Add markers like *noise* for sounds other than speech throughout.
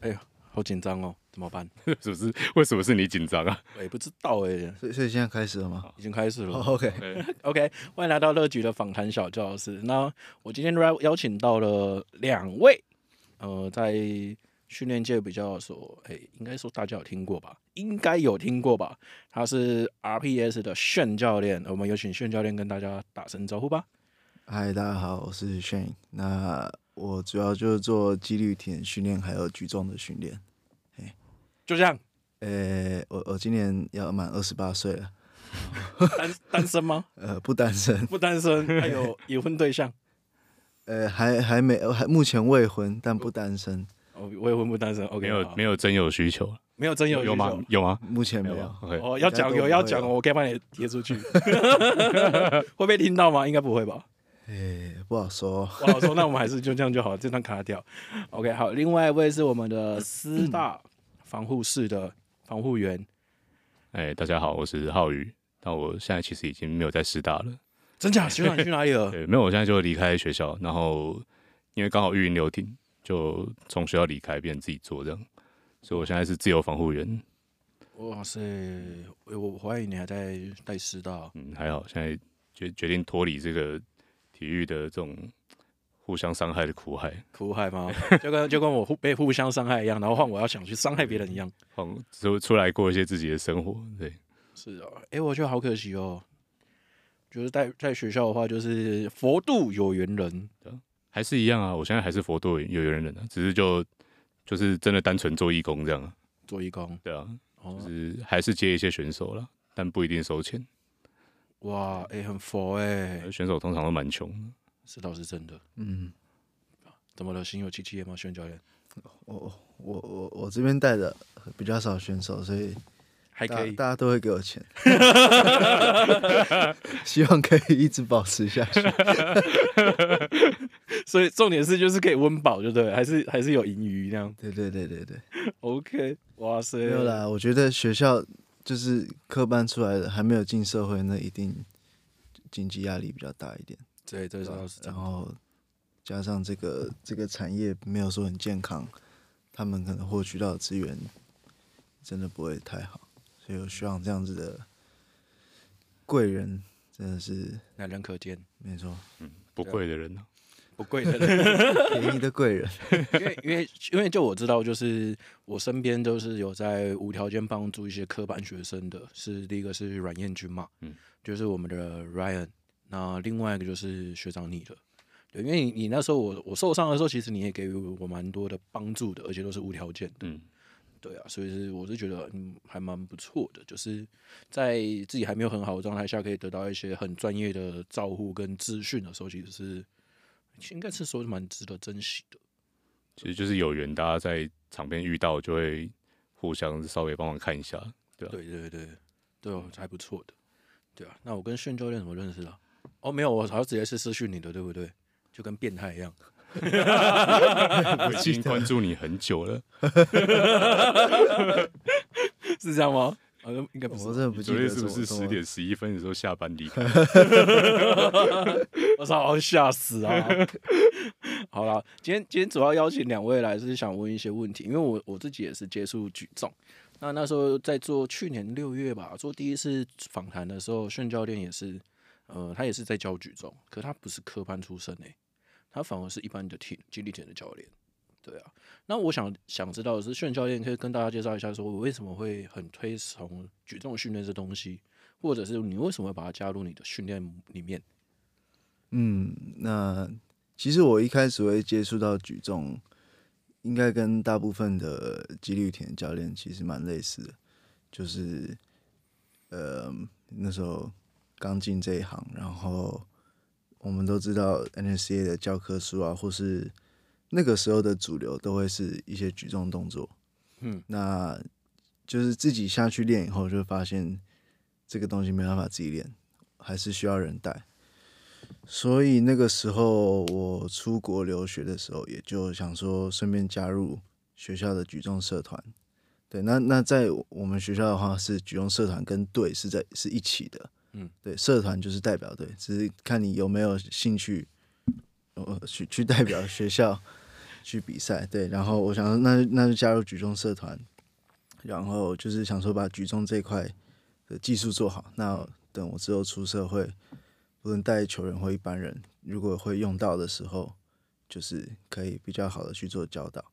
哎呀，好紧张哦，怎么办？*laughs* 是不是？为什么是你紧张啊？我也不知道哎。所以所以现在开始了吗？已经开始了。Oh, OK *laughs* OK，欢迎来到乐局的访谈小教室。那我今天邀邀请到了两位，呃，在训练界比较说，哎，应该说大家有听过吧？应该有听过吧？他是 RPS 的炫教练，我们有请炫教练跟大家打声招呼吧。嗨，大家好，我是炫。那我主要就是做肌力体训练，还有举重的训练。嘿，就这样。呃，我我今年要满二十八岁了。单单身吗？*laughs* 呃，不单身，不单身，还有 *laughs* 已婚对象？呃，还还没，还目前未婚，但不单身。哦，未婚不单身，OK，没有没有真有需求，没有真有需求有吗？有吗？目前没有。OK，哦，要讲有要讲，我可以帮你贴出去。*laughs* 会被听到吗？应该不会吧？哎，不好说，不好说。那我们还是就这样就好，这张卡掉。OK，好。另外一位是我们的师大防护室的防护员。哎，大家好，我是浩宇。那我现在其实已经没有在师大了。真假？学长你去哪里了？对，*laughs* 没有，我现在就离开学校，然后因为刚好育婴留停。就从学校离开，变成自己做这样，所以我现在是自由防护员。哇塞，我我怀疑你还在带师大。嗯，还好，现在决决定脱离这个体育的这种互相伤害的苦海。苦海吗？*laughs* 就跟就跟我互被互相伤害一样，然后换我要想去伤害别人一样，换出出来过一些自己的生活。对，是啊，哎、欸，我觉得好可惜哦。就是在在学校的话，就是佛度有缘人。还是一样啊，我现在还是佛度有缘人啊，只是就就是真的单纯做义工这样。做义工，对啊，就是还是接一些选手了，但不一定收钱。哇，哎、欸，很佛哎、欸，选手通常都蛮穷，这倒是真的。嗯，怎么了？心有戚戚吗？炫教练，我我我我这边带的比较少选手，所以。还可以，大家都会给我钱 *laughs* *laughs* 希望可以一直保持下去。*laughs* 所以重点是就是可以温饱，就对，还是还是有盈余这样。对对对对对，OK，哇塞，没有啦。我觉得学校就是科班出来的，还没有进社会，那一定经济压力比较大一点。对，对倒是。然后加上这个这个产业没有说很健康，他们可能获取到的资源真的不会太好。所以我希望这样子的贵人真的是难人可见，没错，嗯，不贵的人呢，不贵的人，*laughs* 便宜的贵人。因为因为因为就我知道，就是我身边都是有在无条件帮助一些科班学生的，是第一个是阮彦君嘛，嗯，就是我们的 Ryan，那另外一个就是学长你了，对，因为你你那时候我我受伤的时候，其实你也给予我蛮多的帮助的，而且都是无条件的，嗯。对啊，所以是我是觉得嗯还蛮不错的，就是在自己还没有很好的状态下，可以得到一些很专业的照护跟资讯的时候，其实是应该是说是蛮值得珍惜的。其实就是有缘，大家在场边遇到就会互相稍微帮忙看一下，对吧？对对对对，还不错的。对啊，那我跟炫教练怎么认识的？哦，没有，我好像直接是私讯你的，对不对？就跟变态一样。*laughs* *laughs* 我已经关注你很久了，*laughs* 是这样吗？好像应该不是。我真的不记得昨天是不是十点十一分的时候下班离开？*laughs* 我操，吓死啊！*laughs* 好了，今天今天主要邀请两位来是想问一些问题，因为我我自己也是接触举重，那那时候在做去年六月吧，做第一次访谈的时候，炫教练也是，呃，他也是在教举重，可他不是科班出身诶、欸。他反而是一般的体肌力体的教练，对啊。那我想想知道的是，炫教练可以跟大家介绍一下，说我为什么会很推崇举重训练这东西，或者是你为什么会把它加入你的训练里面？嗯，那其实我一开始会接触到举重，应该跟大部分的肌力田教练其实蛮类似的，就是呃那时候刚进这一行，然后。我们都知道 NSCA 的教科书啊，或是那个时候的主流，都会是一些举重动作。嗯，那就是自己下去练以后，就会发现这个东西没办法自己练，还是需要人带。所以那个时候我出国留学的时候，也就想说顺便加入学校的举重社团。对，那那在我们学校的话，是举重社团跟队是在是一起的。嗯，对，社团就是代表队，只是看你有没有兴趣，呃，去去代表学校去比赛，对，然后我想说那那就加入举重社团，然后就是想说把举重这块的技术做好。那等我之后出社会，不论带球员或一般人，如果会用到的时候，就是可以比较好的去做教导。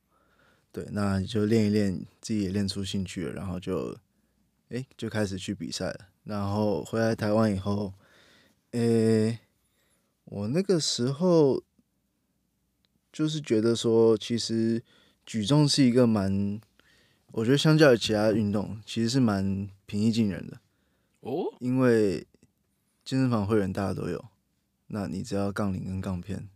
对，那就练一练，自己也练出兴趣了，然后就，哎、就开始去比赛了。然后回来台湾以后，诶、我那个时候就是觉得说，其实举重是一个蛮，我觉得相较于其他运动，其实是蛮平易近人的。哦，因为健身房会员大家都有，那你只要杠铃跟杠片，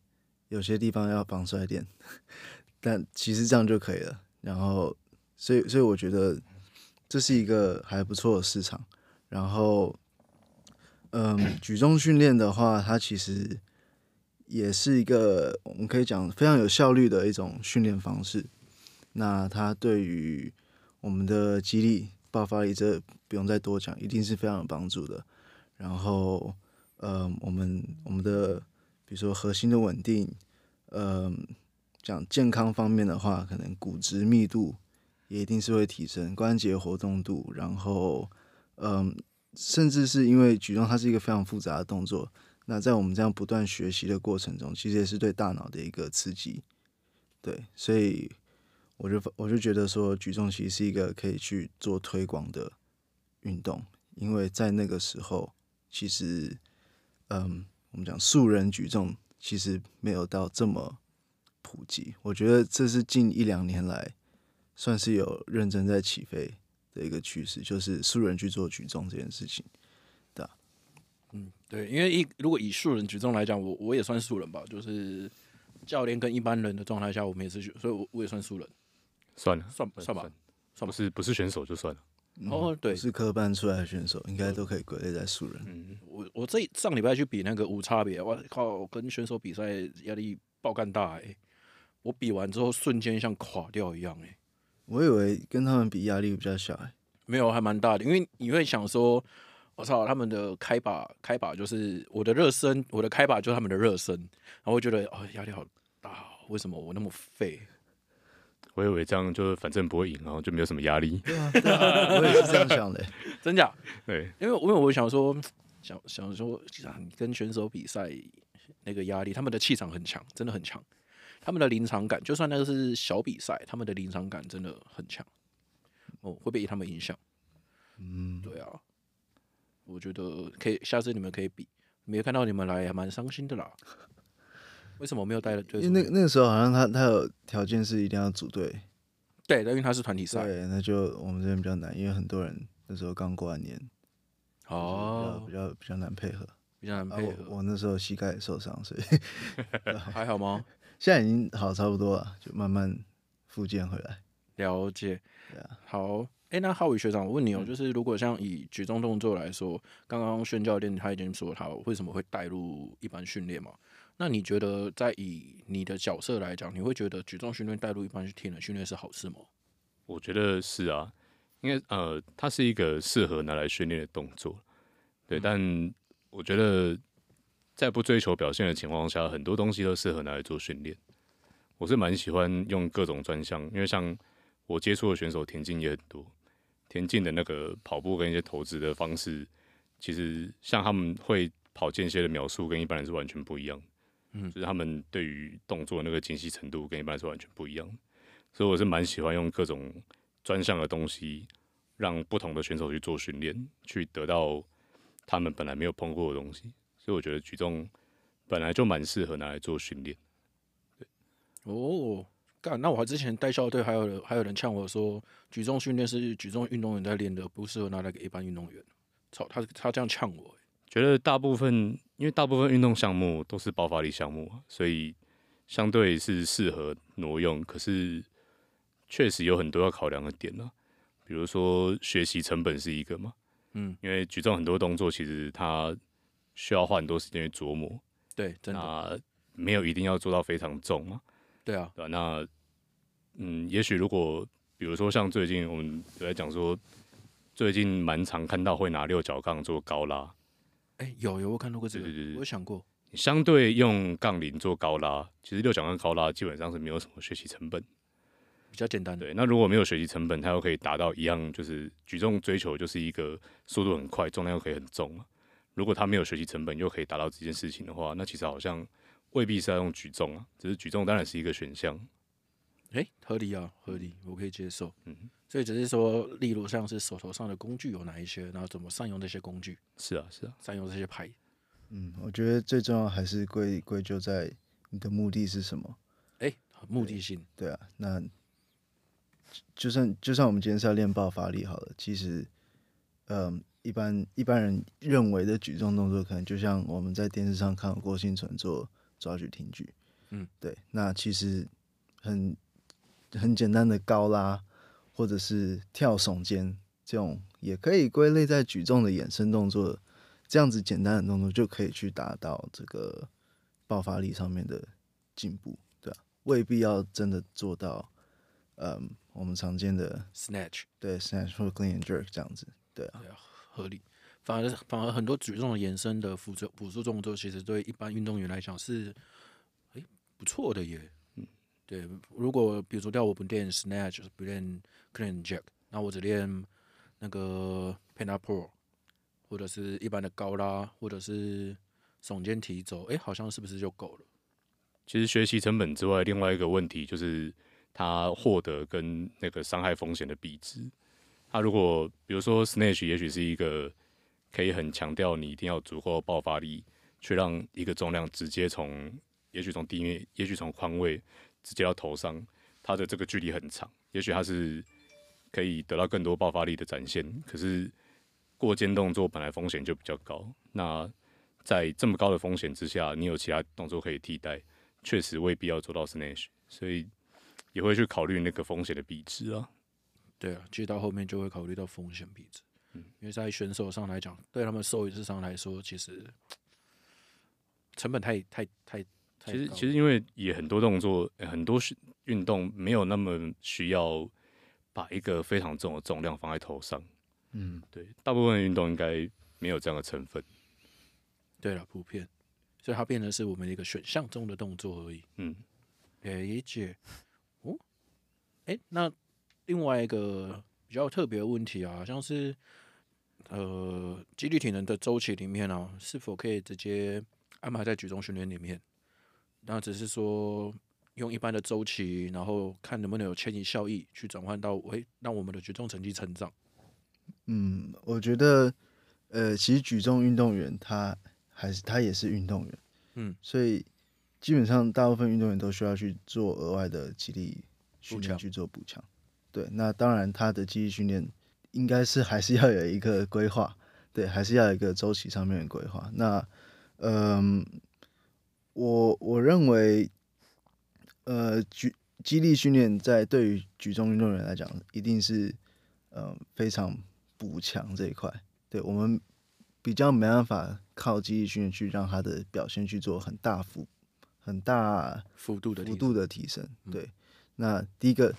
有些地方要绑出来练，*laughs* 但其实这样就可以了。然后，所以，所以我觉得这是一个还不错的市场。然后，嗯，举重训练的话，它其实也是一个我们可以讲非常有效率的一种训练方式。那它对于我们的肌力、爆发力，这不用再多讲，一定是非常有帮助的。然后，呃，我们我们的比如说核心的稳定，嗯，讲健康方面的话，可能骨质密度也一定是会提升，关节活动度，然后。嗯，甚至是因为举重它是一个非常复杂的动作，那在我们这样不断学习的过程中，其实也是对大脑的一个刺激。对，所以我就我就觉得说，举重其实是一个可以去做推广的运动，因为在那个时候，其实，嗯，我们讲素人举重其实没有到这么普及。我觉得这是近一两年来算是有认真在起飞。的一个趋势就是素人去做举重这件事情，对，因为一如果以素人举重来讲，我我也算素人吧，就是教练跟一般人的状态下，我们也是，所以我我也算素人，算了，算算吧，算不是不是选手就算了，嗯、哦，对，是科班出来的选手，应该都可以归类在素人。嗯，我我这上礼拜去比那个无差别，我靠，跟选手比赛压力爆干大哎、欸，我比完之后瞬间像垮掉一样哎、欸。我以为跟他们比压力比较小，哎，没有，还蛮大的。因为你会想说，我操，他们的开把开把就是我的热身，我的开把就是他们的热身，然后会觉得哦，压力好大，为什么我那么废？我以为这样就是反正不会赢，然后就没有什么压力。对啊，对啊，我也是这样想的，*laughs* 真假？*laughs* 对，因为因为我想说，想想说，你跟选手比赛那个压力，他们的气场很强，真的很强。他们的临场感，就算那个是小比赛，他们的临场感真的很强。哦，会被他们影响。嗯，对啊，我觉得可以，下次你们可以比。没看到你们来，还蛮伤心的啦。为什么我没有带了？因为那那个时候好像他他有条件是一定要组队。对，因为他是团体赛。对，那就我们这边比较难，因为很多人那时候刚过完年。哦。比较比较难配合，比较难配合。啊、我，我那时候膝盖受伤，所以 *laughs* 还好吗？现在已经好差不多了，就慢慢复健回来。了解，对啊，好，哎、欸，那浩宇学长，我问你哦、喔，嗯、就是如果像以举重动作来说，刚刚轩教练他已经说他为什么会带入一般训练嘛？那你觉得在以你的角色来讲，你会觉得举重训练带入一般体能训练是好事吗？我觉得是啊，因为呃，它是一个适合拿来训练的动作，对，嗯、但我觉得。在不追求表现的情况下，很多东西都适合拿来做训练。我是蛮喜欢用各种专项，因为像我接触的选手，田径也很多。田径的那个跑步跟一些投资的方式，其实像他们会跑间歇的描述，跟一般人是完全不一样。嗯，就是他们对于动作那个精细程度，跟一般人是完全不一样。所以我是蛮喜欢用各种专项的东西，让不同的选手去做训练，去得到他们本来没有碰过的东西。所以我觉得举重本来就蛮适合拿来做训练。对，哦，干，那我还之前带校队，还有人还有人呛我说，举重训练是举重运动员在练的，不适合拿来给一般运动员。操，他他这样呛我。觉得大部分，因为大部分运动项目都是爆发力项目，所以相对是适合挪用。可是确实有很多要考量的点呢，比如说学习成本是一个嘛，嗯，因为举重很多动作其实它。需要花很多时间去琢磨，对，真的那没有一定要做到非常重嘛？对啊，对吧？那嗯，也许如果比如说像最近我们在讲说，最近蛮常看到会拿六角杠做高拉，哎、欸，有有我看到过这个，对对对，我想过，相对用杠铃做高拉，其实六角跟高拉基本上是没有什么学习成本，比较简单。对，那如果没有学习成本，它又可以达到一样，就是举重追求就是一个速度很快，重量又可以很重。如果它没有学习成本，又可以达到这件事情的话，那其实好像未必是要用举重啊，只是举重当然是一个选项。诶，合理啊，合理，我可以接受。嗯，所以只是说，例如像是手头上的工具有哪一些，然后怎么善用这些工具。是啊，是啊，善用这些牌。嗯，我觉得最重要还是归归咎在你的目的是什么？哎，目的性。对啊，那就算就算我们今天是要练爆发力好了，其实，嗯，一般一般人认为的举重动作，可能就像我们在电视上看郭婞淳做抓举挺举，嗯，对，那其实很很简单的高拉或者是跳耸肩这种，也可以归类在举重的衍生动作。这样子简单的动作就可以去达到这个爆发力上面的进步，对吧？未必要真的做到，嗯，我们常见的 snatch，对 snatch 或 clean and jerk 这样子，对啊，合理。反而反而很多举重的延伸的辅助辅助动作，其实对一般运动员来讲是，哎，不错的耶。嗯，对。如果比如说，我不练 snatch，不练 clean jerk，那我只练那个 pin up。或者是一般的高拉，或者是耸肩提肘，哎、欸，好像是不是就够了？其实学习成本之外，另外一个问题就是他获得跟那个伤害风险的比值。他如果比如说 snatch，也许是一个可以很强调你一定要足够爆发力，去让一个重量直接从，也许从地面，也许从髋位直接到头上，它的这个距离很长，也许它是可以得到更多爆发力的展现，可是。过肩动作本来风险就比较高，那在这么高的风险之下，你有其他动作可以替代，确实未必要做到 snatch，所以也会去考虑那个风险的比值啊。对啊，其实到后面就会考虑到风险比值，嗯，因为在选手上来讲，对他们受益上来说，其实成本太太太太。其实其实因为也很多动作，很多运动没有那么需要把一个非常重的重量放在头上。嗯，对，大部分运动应该没有这样的成分。对了，普遍，所以它变成是我们一个选项中的动作而已。嗯，理解。哦，哎、欸，那另外一个比较特别的问题啊，像是呃，肌力体能的周期里面啊，是否可以直接安排在举重训练里面？那只是说用一般的周期，然后看能不能有迁移效益，去转换到诶、欸，让我们的举重成绩成长。嗯，我觉得，呃，其实举重运动员他还是他也是运动员，嗯，所以基本上大部分运动员都需要去做额外的肌力训练去做补强。对，那当然他的肌力训练应该是还是要有一个规划，对，还是要有一个周期上面的规划。那，嗯、呃，我我认为，呃，举激励训练在对于举重运动员来讲，一定是呃非常。补强这一块，对我们比较没办法靠激励训练去让他的表现去做很大幅、很大幅度的幅度的提升。对，那第一个，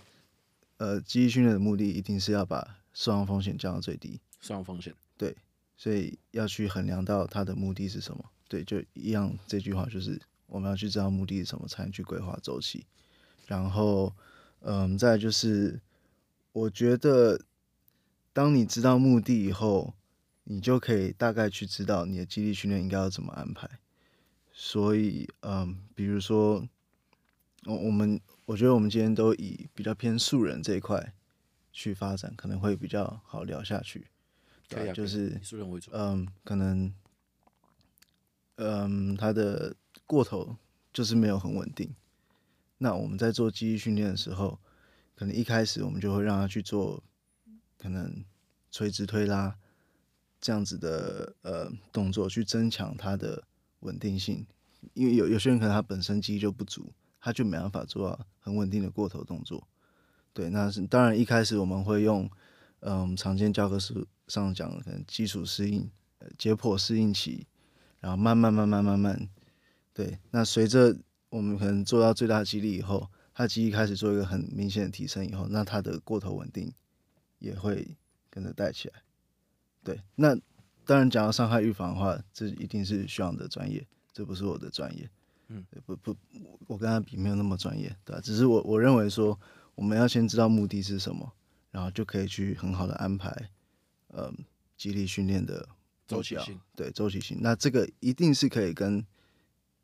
呃，激励训练的目的一定是要把受伤风险降到最低。受伤风险，对，所以要去衡量到他的目的是什么。对，就一样，这句话就是我们要去知道目的是什么，才能去规划周期。然后，嗯，再就是我觉得。当你知道目的以后，你就可以大概去知道你的肌力训练应该要怎么安排。所以，嗯，比如说，我我们我觉得我们今天都以比较偏素人这一块去发展，可能会比较好聊下去。对，啊，就是素人为主。嗯，可能，嗯，他的过头就是没有很稳定。那我们在做记忆训练的时候，可能一开始我们就会让他去做。可能垂直推拉这样子的呃动作，去增强他的稳定性，因为有有些人可能他本身记忆就不足，他就没办法做到很稳定的过头动作。对，那是当然一开始我们会用嗯常见教科书上讲的可能基础适应、解剖适应期，然后慢慢慢慢慢慢，对，那随着我们可能做到最大肌力以后，他肌力开始做一个很明显的提升以后，那他的过头稳定。也会跟着带起来，对。那当然，讲到伤害预防的话，这一定是需要的专业。这不是我的专业。嗯，不不，我跟他比没有那么专业，对吧？只是我我认为说，我们要先知道目的是什么，然后就可以去很好的安排，呃，肌力训练的周期性，对周期性。那这个一定是可以跟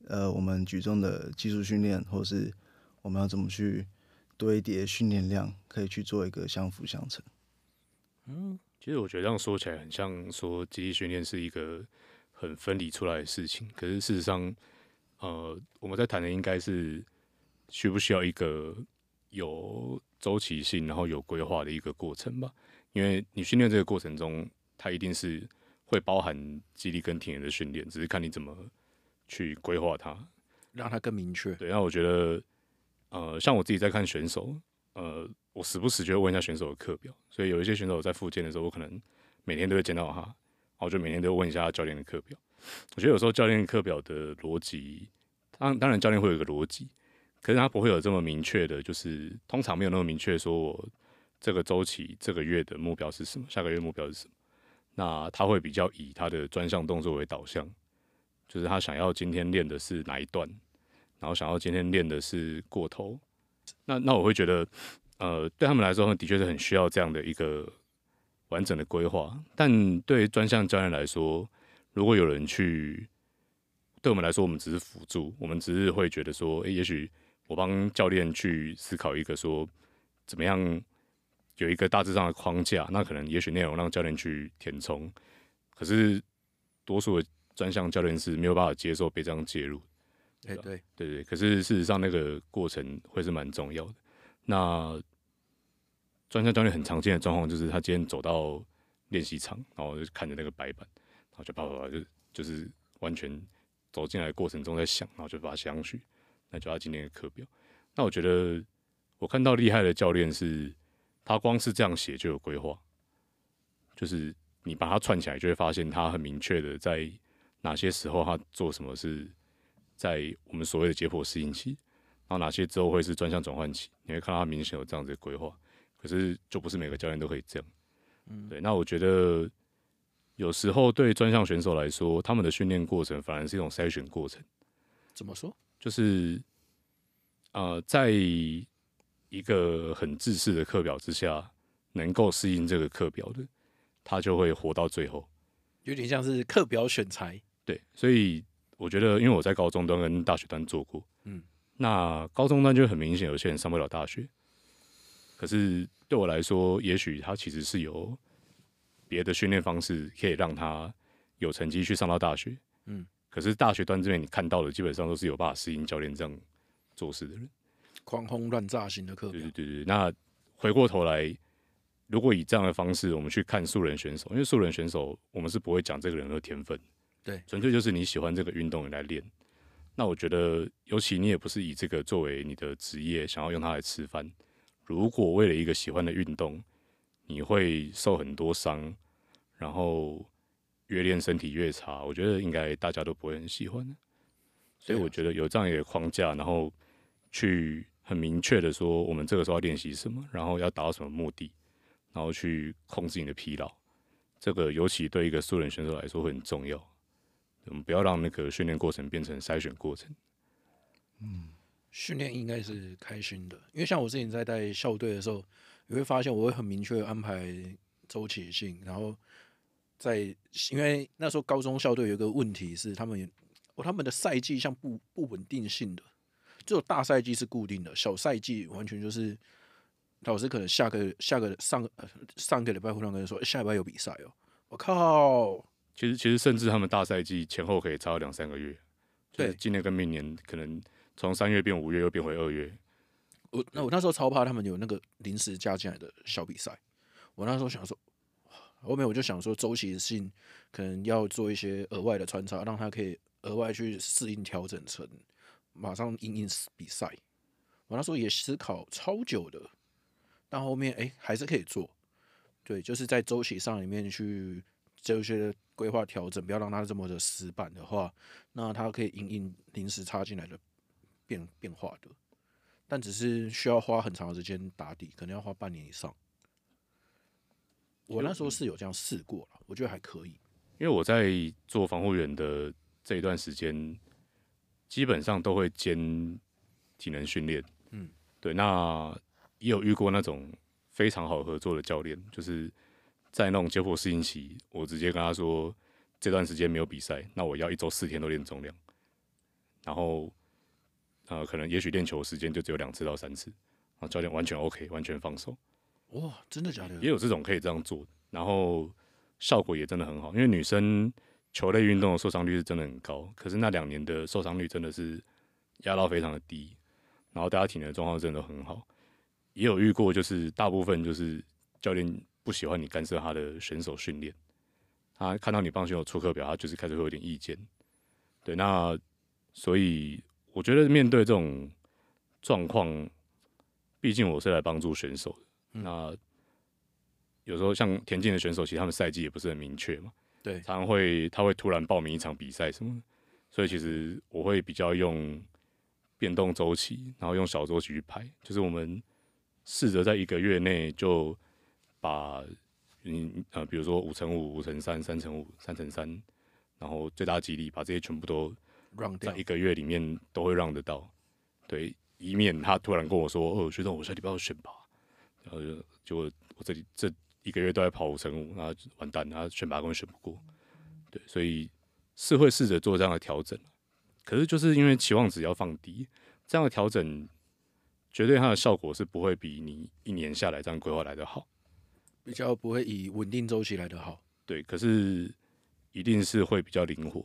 呃我们举重的技术训练，或是我们要怎么去堆叠训练量，可以去做一个相辅相成。嗯，其实我觉得这样说起来，很像说肌力训练是一个很分离出来的事情，可是事实上。呃，我们在谈的应该是需不需要一个有周期性，然后有规划的一个过程吧？因为你训练这个过程中，它一定是会包含肌力跟体能的训练，只是看你怎么去规划它，让它更明确。对，那我觉得，呃，像我自己在看选手，呃，我时不时就会问一下选手的课表，所以有一些选手在复健的时候，我可能每天都会见到他，然后就每天都问一下他教练的课表。我觉得有时候教练课表的逻辑，当当然教练会有一个逻辑，可是他不会有这么明确的，就是通常没有那么明确说我这个周期这个月的目标是什么，下个月目标是什么。那他会比较以他的专项动作为导向，就是他想要今天练的是哪一段，然后想要今天练的是过头。那那我会觉得，呃，对他们来说，的确是很需要这样的一个完整的规划，但对专项教练来说，如果有人去，对我们来说，我们只是辅助，我们只是会觉得说，诶，也许我帮教练去思考一个说，怎么样有一个大致上的框架，那可能也许内容让教练去填充，可是多数的专项教练是没有办法接受被这样介入。对对对对，可是事实上那个过程会是蛮重要的。那专项教练很常见的状况就是，他今天走到练习场，然后就看着那个白板。然后就啪啪啪，就就是完全走进来的过程中在想，然后就把它写上去，那就他今天的课表。那我觉得我看到厉害的教练是，他光是这样写就有规划，就是你把它串起来，就会发现他很明确的在哪些时候他做什么是在我们所谓的解剖适应期，然后哪些之后会是专项转换期，你会看到他明显有这样子的规划。可是就不是每个教练都可以这样，嗯，对。那我觉得。有时候对专项选手来说，他们的训练过程反而是一种筛选过程。怎么说？就是呃，在一个很自私的课表之下，能够适应这个课表的，他就会活到最后。有点像是课表选材。对，所以我觉得，因为我在高中端跟大学端做过，嗯，那高中端就很明显，有些人上不了大学。可是对我来说，也许他其实是有。别的训练方式可以让他有成绩去上到大学，嗯，可是大学端这边你看到的基本上都是有办法适应教练这样做事的人，狂轰乱炸型的课表。对对对对，那回过头来，如果以这样的方式我们去看素人选手，因为素人选手我们是不会讲这个人的天分，对，纯粹就是你喜欢这个运动你来练。那我觉得，尤其你也不是以这个作为你的职业，想要用它来吃饭。如果为了一个喜欢的运动，你会受很多伤，然后越练身体越差。我觉得应该大家都不会很喜欢，所以我觉得有这样一个框架，然后去很明确的说，我们这个时候要练习什么，然后要达到什么目的，然后去控制你的疲劳。这个尤其对一个素人选手来说会很重要。我们不要让那个训练过程变成筛选过程。嗯，训练应该是开心的，因为像我之前在带校队的时候。你会发现，我会很明确安排周期性，然后在因为那时候高中校队有一个问题是，他们哦他们的赛季像不不稳定性的，只有大赛季是固定的，小赛季完全就是老师可能下个下个上上个礼拜忽然跟你说下礼拜有比赛哦，我靠！其实其实甚至他们大赛季前后可以差两三个月，对，今年跟明年可能从三月变五月又变回二月。我那我那时候超怕他们有那个临时加进来的小比赛，我那时候想说，后面我就想说周期性可能要做一些额外的穿插，让他可以额外去适应调整成马上因应比赛。我那时候也思考超久的，但后面哎、还是可以做，对，就是在周期上里面去这些规划调整，不要让他这么的死板的话，那他可以应应临时插进来的变变化的。但只是需要花很长的时间打底，可能要花半年以上。我那时候是有这样试过了，我觉得还可以。因为我在做防护员的这一段时间，基本上都会兼体能训练。嗯，对。那也有遇过那种非常好合作的教练，就是在那种结果适应期，我直接跟他说，这段时间没有比赛，那我要一周四天都练重量，然后呃，可能也许练球时间就只有两次到三次，然后教练完全 OK，完全放手。哇，真的假的？也有这种可以这样做，然后效果也真的很好。因为女生球类运动的受伤率是真的很高，可是那两年的受伤率真的是压到非常的低，然后大家体能状况真的都很好。也有遇过，就是大部分就是教练不喜欢你干涉他的选手训练，他看到你帮选手出课表，他就是开始会有点意见。对，那所以我觉得面对这种状况，毕竟我是来帮助选手的。那有时候像田径的选手，其实他们赛季也不是很明确嘛，对，常常会他会突然报名一场比赛什么的，所以其实我会比较用变动周期，然后用小周期去排，就是我们试着在一个月内就把嗯呃，比如说五乘五、五乘三、三乘五、三乘三，然后最大几率把这些全部都让在一个月里面都会让得到，对，以免他突然跟我说哦，学长，我下礼拜要选拔。然后就就我这里这一个月都在跑五乘五，然后完蛋，然后选拔根本选不过，对，所以是会试着做这样的调整，可是就是因为期望值要放低，这样的调整绝对它的效果是不会比你一年下来这样规划来的好，比较不会以稳定周期来的好，对，可是一定是会比较灵活，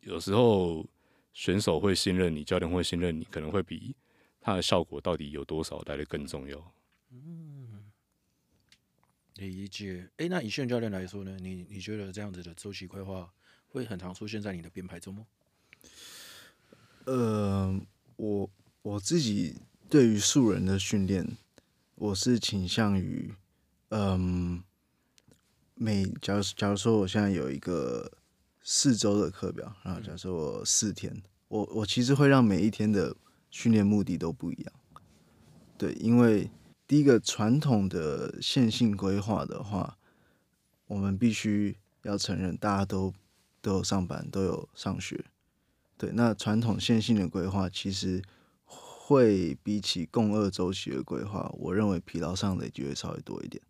有时候选手会信任你，教练会信任你，可能会比它的效果到底有多少来的更重要。嗯，理解。哎、欸，那以训教练来说呢？你你觉得这样子的周期规划会很常出现在你的编排中吗？呃，我我自己对于素人的训练，我是倾向于，嗯，每假如假如说我现在有一个四周的课表，然后假如说我四天，嗯、我我其实会让每一天的训练目的都不一样。对，因为。第一个传统的线性规划的话，我们必须要承认，大家都都有上班，都有上学。对，那传统线性的规划其实会比起共二周期的规划，我认为疲劳上的就会稍微多一点。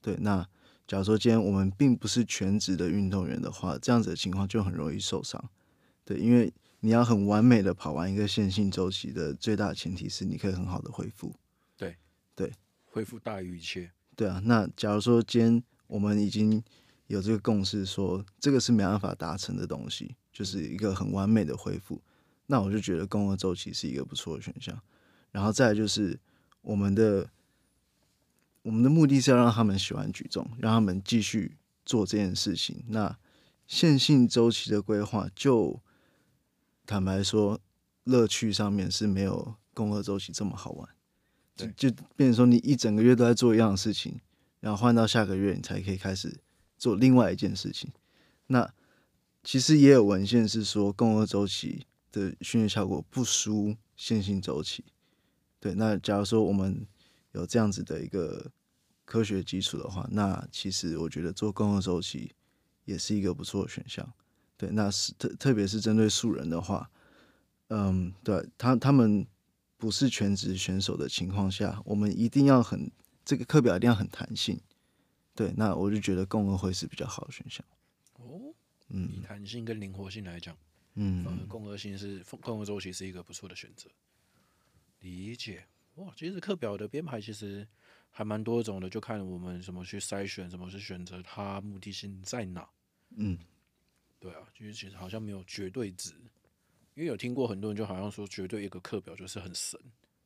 对，那假如说今天我们并不是全职的运动员的话，这样子的情况就很容易受伤。对，因为你要很完美的跑完一个线性周期的最大前提是你可以很好的恢复。对，恢复大于一切。对啊，那假如说今天我们已经有这个共识，说这个是没办法达成的东西，就是一个很完美的恢复，那我就觉得共和周期是一个不错的选项。然后再来就是我们的我们的目的是要让他们喜欢举重，让他们继续做这件事情。那线性周期的规划，就坦白说，乐趣上面是没有共和周期这么好玩。就就变成说，你一整个月都在做一样的事情，然后换到下个月，你才可以开始做另外一件事情。那其实也有文献是说，共轭周期的训练效果不输线性周期。对，那假如说我们有这样子的一个科学基础的话，那其实我觉得做共轭周期也是一个不错的选项。对，那是特特别是针对素人的话，嗯，对他他们。不是全职选手的情况下，我们一定要很这个课表一定要很弹性，对，那我就觉得共轭会是比较好的选项。哦，嗯，以弹性跟灵活性来讲，嗯，共轭性是共轭周期是一个不错的选择。理解哇，其实课表的编排其实还蛮多种的，就看我们怎么去筛选，怎么去选择它目的性在哪。嗯，对啊，其实其实好像没有绝对值。因为有听过很多人就好像说，绝对一个课表就是很神，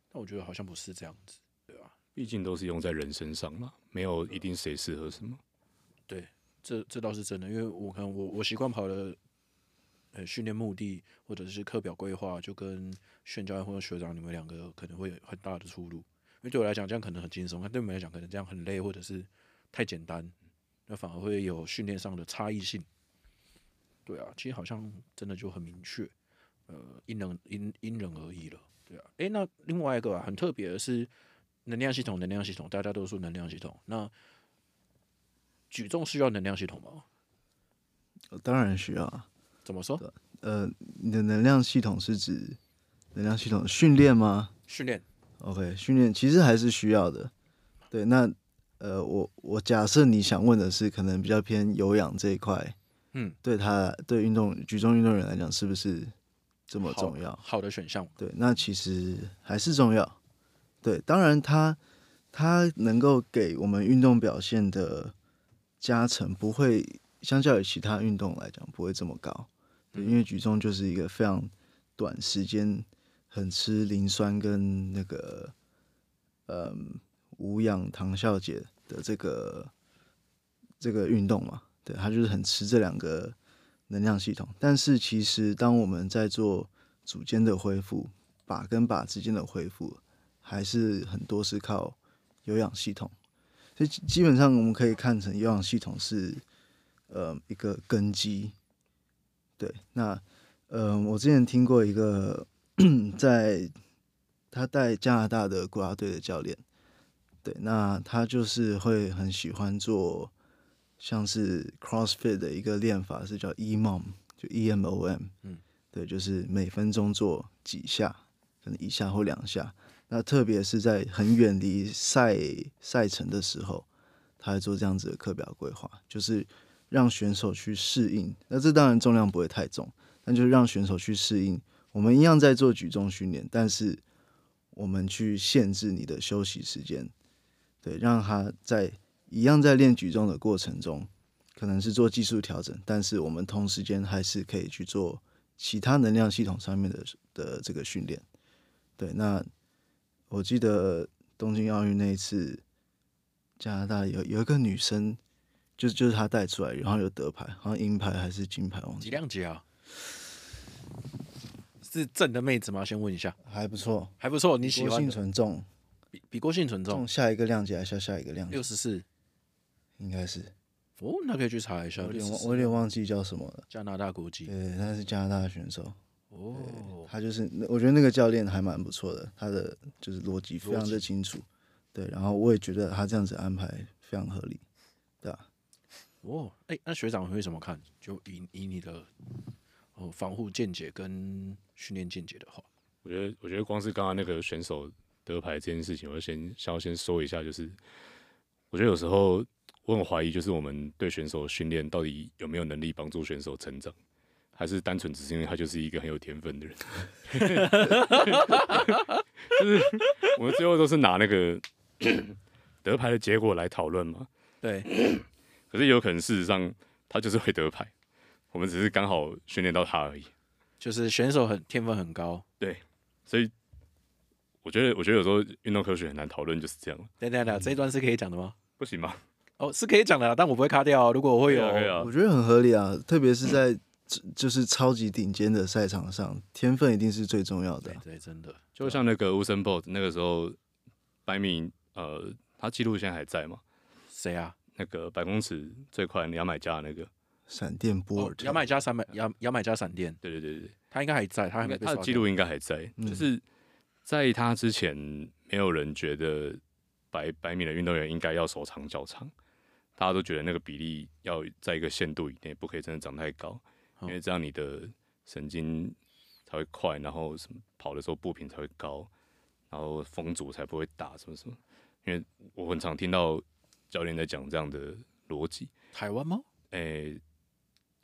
但我觉得好像不是这样子，对吧？毕竟都是用在人身上嘛，没有一定谁适合什么。对，这这倒是真的，因为我可能我我习惯跑的呃训练目的或者是课表规划，就跟训教练或者学长你们两个可能会有很大的出入。因为对我来讲，这样可能很轻松；但对你们来讲，可能这样很累，或者是太简单，那反而会有训练上的差异性。对啊，其实好像真的就很明确。呃，因人因因人而异了，对啊。诶，那另外一个啊，很特别的是能量系统，能量系统，大家都说能量系统。那举重需要能量系统吗？当然需要啊。怎么说？呃，你的能量系统是指能量系统训练吗？训练，OK，训练其实还是需要的。对，那呃，我我假设你想问的是，可能比较偏有氧这一块，嗯，对他对运动举重运动员来讲，是不是这么重要？好，好的选项。对，那其实还是重要。对，当然它它能够给我们运动表现的加成，不会相较于其他运动来讲不会这么高。对，因为举重就是一个非常短时间、很吃磷酸跟那个嗯无氧糖酵解的这个这个运动嘛。对，它就是很吃这两个能量系统。但是其实当我们在做组间的恢复，把跟把之间的恢复。还是很多是靠有氧系统，所以基本上我们可以看成有氧系统是呃一个根基。对，那呃我之前听过一个在他带加拿大的国家队的教练，对，那他就是会很喜欢做像是 CrossFit 的一个练法是叫 EMOM，就 E M O M，嗯，对，就是每分钟做几下，可能一下或两下。那特别是在很远离赛赛程的时候，他会做这样子的课表规划，就是让选手去适应。那这当然重量不会太重，但就是让选手去适应。我们一样在做举重训练，但是我们去限制你的休息时间，对，让他在一样在练举重的过程中，可能是做技术调整，但是我们同时间还是可以去做其他能量系统上面的的这个训练。对，那。我记得东京奥运那一次，加拿大有有一个女生，就就是她带出来，然后有得牌，好像银牌还是金牌，忘记。几量级啊？是正的妹子吗？先问一下。还不错，还不错。你喜欢？郭婞淳重，比比郭婞淳重。下一个量级还是下下一个量级？六十四，应该是。哦，那可以去查一下。我有点忘，我有点忘记叫什么了。加拿大国籍。对，他是加拿大的选手。哦，他就是，我觉得那个教练还蛮不错的，他的就是逻辑非常的清楚，对，然后我也觉得他这样子安排非常合理，对吧？哦，哎、欸，那学长会怎么看？就以以你的哦防护见解跟训练见解的话，我觉得，我觉得光是刚刚那个选手得牌这件事情，我就先想要先说一下，就是我觉得有时候我很怀疑，就是我们对选手训练到底有没有能力帮助选手成长。还是单纯只是因为他就是一个很有天分的人，*laughs* 就是我们最后都是拿那个 *coughs* 得牌的结果来讨论嘛。对，*coughs* 可是有可能事实上他就是会得牌，我们只是刚好训练到他而已。就是选手很天分很高，对，所以我觉得我觉得有时候运动科学很难讨论，就是这样。等等等，这一段是可以讲的吗？不行吗？哦，是可以讲的，但我不会卡掉。如果我会有，我觉得很合理啊，特别是在。就是超级顶尖的赛场上，天分一定是最重要的。对，对，真的。就像那个 Usain Bolt 那个时候，百米，呃，他记录现在还在吗？谁啊？那个百公尺最快的牙买加那个闪电波尔特。牙买加闪牙牙买加闪电。对对对对，他应该还在，他还没他的记录应该还在。嗯、就是在他之前，没有人觉得百百米的运动员应该要手长脚长，大家都觉得那个比例要在一个限度以内，不可以真的长太高。因为这样你的神经才会快，然后什么跑的时候步频才会高，然后风阻才不会大，什么什么。因为我很常听到教练在讲这样的逻辑。台湾吗？诶、欸，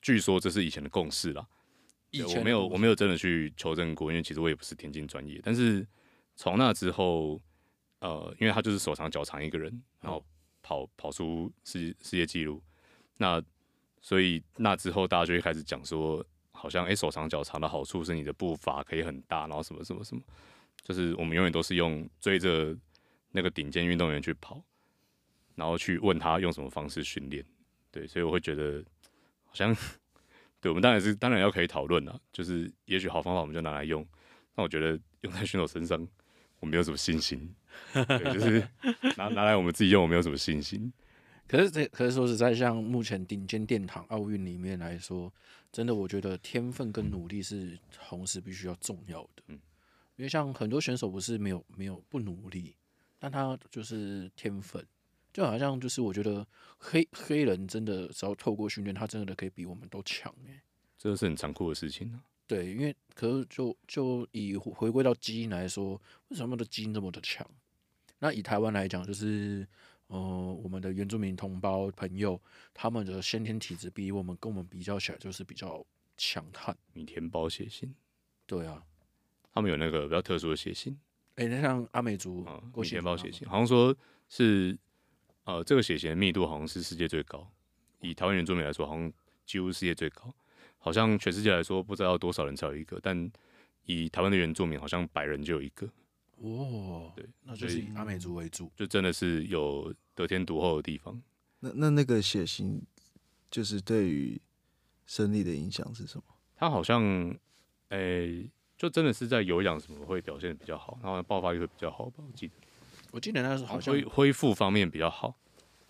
据说这是以前的共识啦。以前我没有，我没有真的去求证过，因为其实我也不是田径专业。但是从那之后，呃，因为他就是手长脚长一个人，然后跑跑出世世界纪录，那。所以那之后，大家就会开始讲说，好像诶、手长脚长的好处是你的步伐可以很大，然后什么什么什么，就是我们永远都是用追着那个顶尖运动员去跑，然后去问他用什么方式训练。对，所以我会觉得好像，*laughs* 对我们当然是当然要可以讨论了，就是也许好方法我们就拿来用，但我觉得用在选手身上，我没有什么信心。*laughs* 对，就是拿拿来我们自己用，我没有什么信心。*laughs* 可是这，可是说实在，像目前顶尖殿堂奥运里面来说，真的，我觉得天分跟努力是同时必须要重要的。嗯，因为像很多选手不是没有没有不努力，但他就是天分，就好像就是我觉得黑黑人真的只要透过训练，他真的可以比我们都强诶。这个是很残酷的事情呢、啊。对，因为可是就就以回归到基因来说，为什么他们的基因这么的强？那以台湾来讲，就是呃，我们的原住民同胞朋友，他们的先天体质比我们跟我们比较起来，就是比较强悍。米田包血型，对啊，他们有那个比较特殊的血型。哎、欸，那像阿美族啊，米田包血型，好像说是呃，这个血型的密度好像是世界最高。以台湾原住民来说，好像几乎世界最高。好像全世界来说，不知道多少人才有一个，但以台湾的原住民，好像百人就有一个。哦，对，那就是以阿美族为主，就真的是有得天独厚的地方。那那那个血型，就是对于生理的影响是什么？他好像，诶、欸，就真的是在有氧什么会表现的比较好，然后爆发力会比较好吧？我记得，我记得那时候好像恢恢复方面比较好，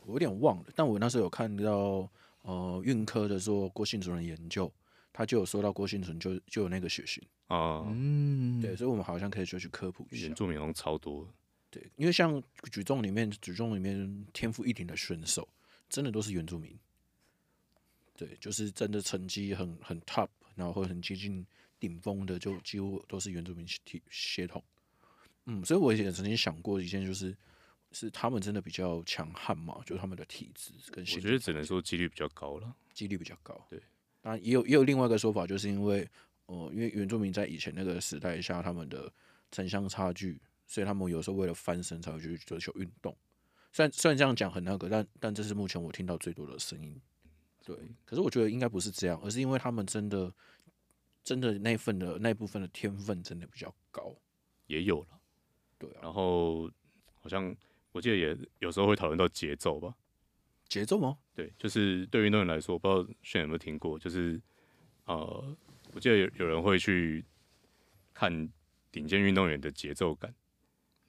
我有点忘了，但我那时候有看到，呃，运科的做郭婞淳的研究。他就有说到郭婞淳就就有那个血型啊，嗯，对，所以我们好像可以就去科普一下。原住民好像超多，对，因为像举重里面举重里面天赋异禀的选手，真的都是原住民，对，就是真的成绩很很 top，然后很接近顶峰的，就几乎都是原住民体血统。嗯，所以我也曾经想过一件，就是是他们真的比较强悍嘛，就是他们的体质跟我觉得只能说几率比较高了，几率比较高，对。啊，也有也有另外一个说法，就是因为，呃，因为原住民在以前那个时代下，他们的城乡差距，所以他们有时候为了翻身才会去追求运动。虽然虽然这样讲很那个，但但这是目前我听到最多的声音。对，可是我觉得应该不是这样，而是因为他们真的真的那份的那部分的天分真的比较高，也有了。对啊，然后好像我记得也有时候会讨论到节奏吧。节奏吗？对，就是对运动员来说，我不知道炫有没有听过，就是呃，我记得有有人会去看顶尖运动员的节奏感，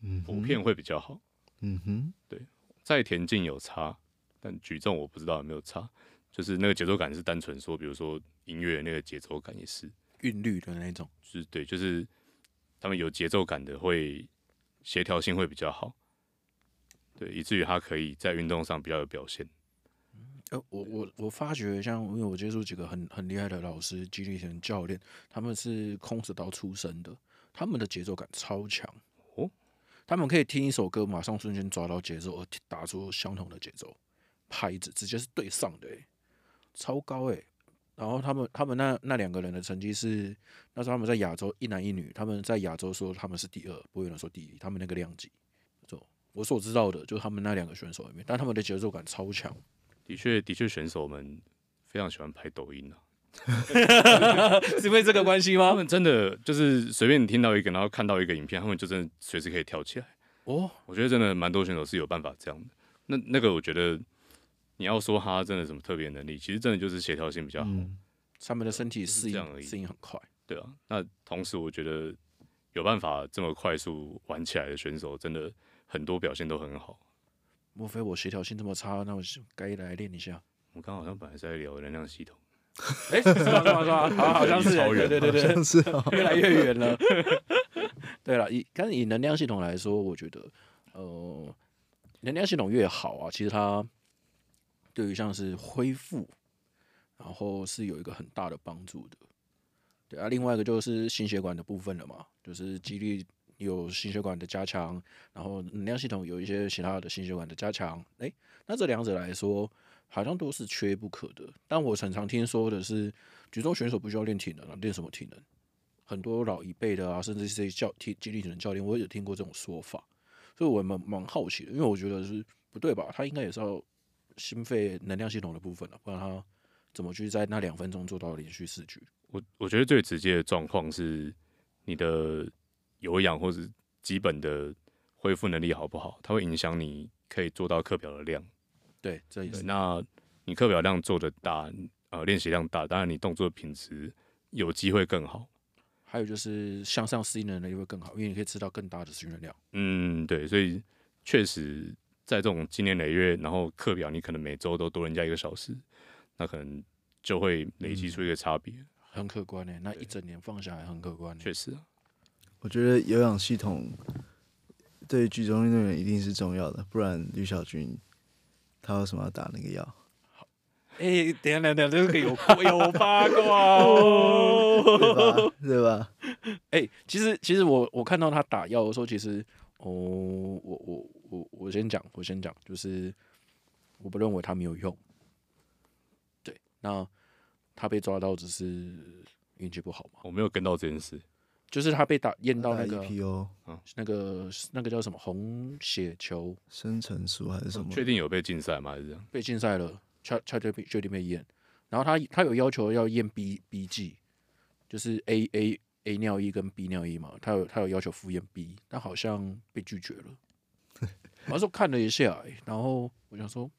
嗯，普遍会比较好，嗯哼，对，在田径有差，但举重我不知道有没有差，就是那个节奏感是单纯说，比如说音乐那个节奏感也是韵律的那种，是对，就是他们有节奏感的会协调性会比较好。对，以至于他可以在运动上比较有表现。呃，我我我发觉，像因为我接触几个很很厉害的老师、肌力型教练，他们是空手道出身的，他们的节奏感超强哦。他们可以听一首歌，马上瞬间抓到节奏，而打出相同的节奏，拍子直接是对上的，超高诶。然后他们他们那那两个人的成绩是，那时候他们在亚洲一男一女，他们在亚洲说他们是第二，不会有人说第一，他们那个量级。我所知道的，就是他们那两个选手里面，但他们的节奏感超强。的确，的确，选手们非常喜欢拍抖音啊，*laughs* 是因为这个关系吗？他们真的就是随便你听到一个，然后看到一个影片，他们就真的随时可以跳起来。哦，我觉得真的蛮多选手是有办法这样的。那那个，我觉得你要说他真的什么特别能力，其实真的就是协调性比较好，嗯、他们的身体适应适应很快。对啊，那同时我觉得有办法这么快速玩起来的选手，真的。很多表现都很好，莫非我协调性这么差？那我该来练一下。我刚好像本来在聊能量系统，哎、欸，是吗？是吗？*laughs* 好，好像是，对对对对，是越来越远了。*laughs* 对了，以刚以能量系统来说，我觉得，呃，能量系统越好啊，其实它对于像是恢复，然后是有一个很大的帮助的。对啊，另外一个就是心血管的部分了嘛，就是肌力。有心血管的加强，然后能量系统有一些其他的心血管的加强，诶，那这两者来说好像都是缺不可的。但我常常听说的是，举重选手不需要练体能啊，练什么体能？很多老一辈的啊，甚至是这些教体肌力体能教练，我也听过这种说法，所以我蛮蛮好奇的，因为我觉得是不对吧？他应该也是要心肺能量系统的部分了，不然他怎么去在那两分钟做到连续四举？我我觉得最直接的状况是你的。有氧或者基本的恢复能力好不好？它会影响你可以做到课表的量。对，这意思。那你课表量做的大，呃，练习量大，当然你动作品质有机会更好。还有就是向上适应的能力会更好，因为你可以吃到更大的训练量。嗯，对，所以确实在这种经年累月，然后课表你可能每周都多人家一个小时，那可能就会累积出一个差别。嗯，很可观呢，那一整年放下来很可观。确实啊。我觉得有氧系统对举重运动员一定是重要的，不然吕小军他为什么要打那个药？好，哎，等下等下，这个有有八卦哦，对吧？哎，其实其实我我看到他打药的时候，其实哦，我我我我先讲，我先讲，就是我不认为他没有用。对，那他被抓到只是运气不好嘛？我没有跟到这件事，就是他被打验到那个 EPO，那个那个叫什么红血球生成素还是什么？确定有被禁赛吗？还是这样？被禁赛了。确确定被确定被验，然后他他有要求要验 B B G，就是 A A A 尿液跟 B 尿液嘛，他有他有要求复验 B，但好像被拒绝了。*laughs* 我说看了一下，然后我想说，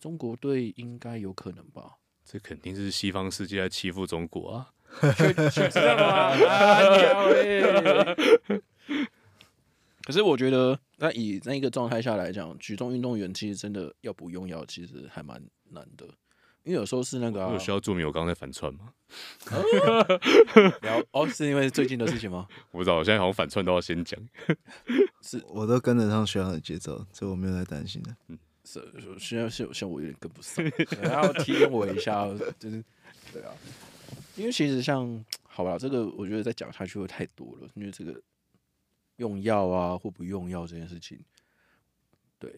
中国队应该有可能吧？这肯定是西方世界在欺负中国啊！*laughs* *laughs* 可是我觉得，那以那一个状态下来讲，举重运动员其实真的要不用药，其实还蛮难的。因为有时候是那个、啊，有需要注明我刚才反串吗？*laughs* 聊哦，是因为最近的事情吗？我不知道，我现在好像反串都要先讲。是，我都跟得上学校的节奏，所以我没有在担心的。嗯，是，现在是像我有点跟不上，然后提醒我一下，就是对啊，因为其实像好吧，这个我觉得再讲下去会太多了，因为这个。用药啊，或不用药这件事情，对，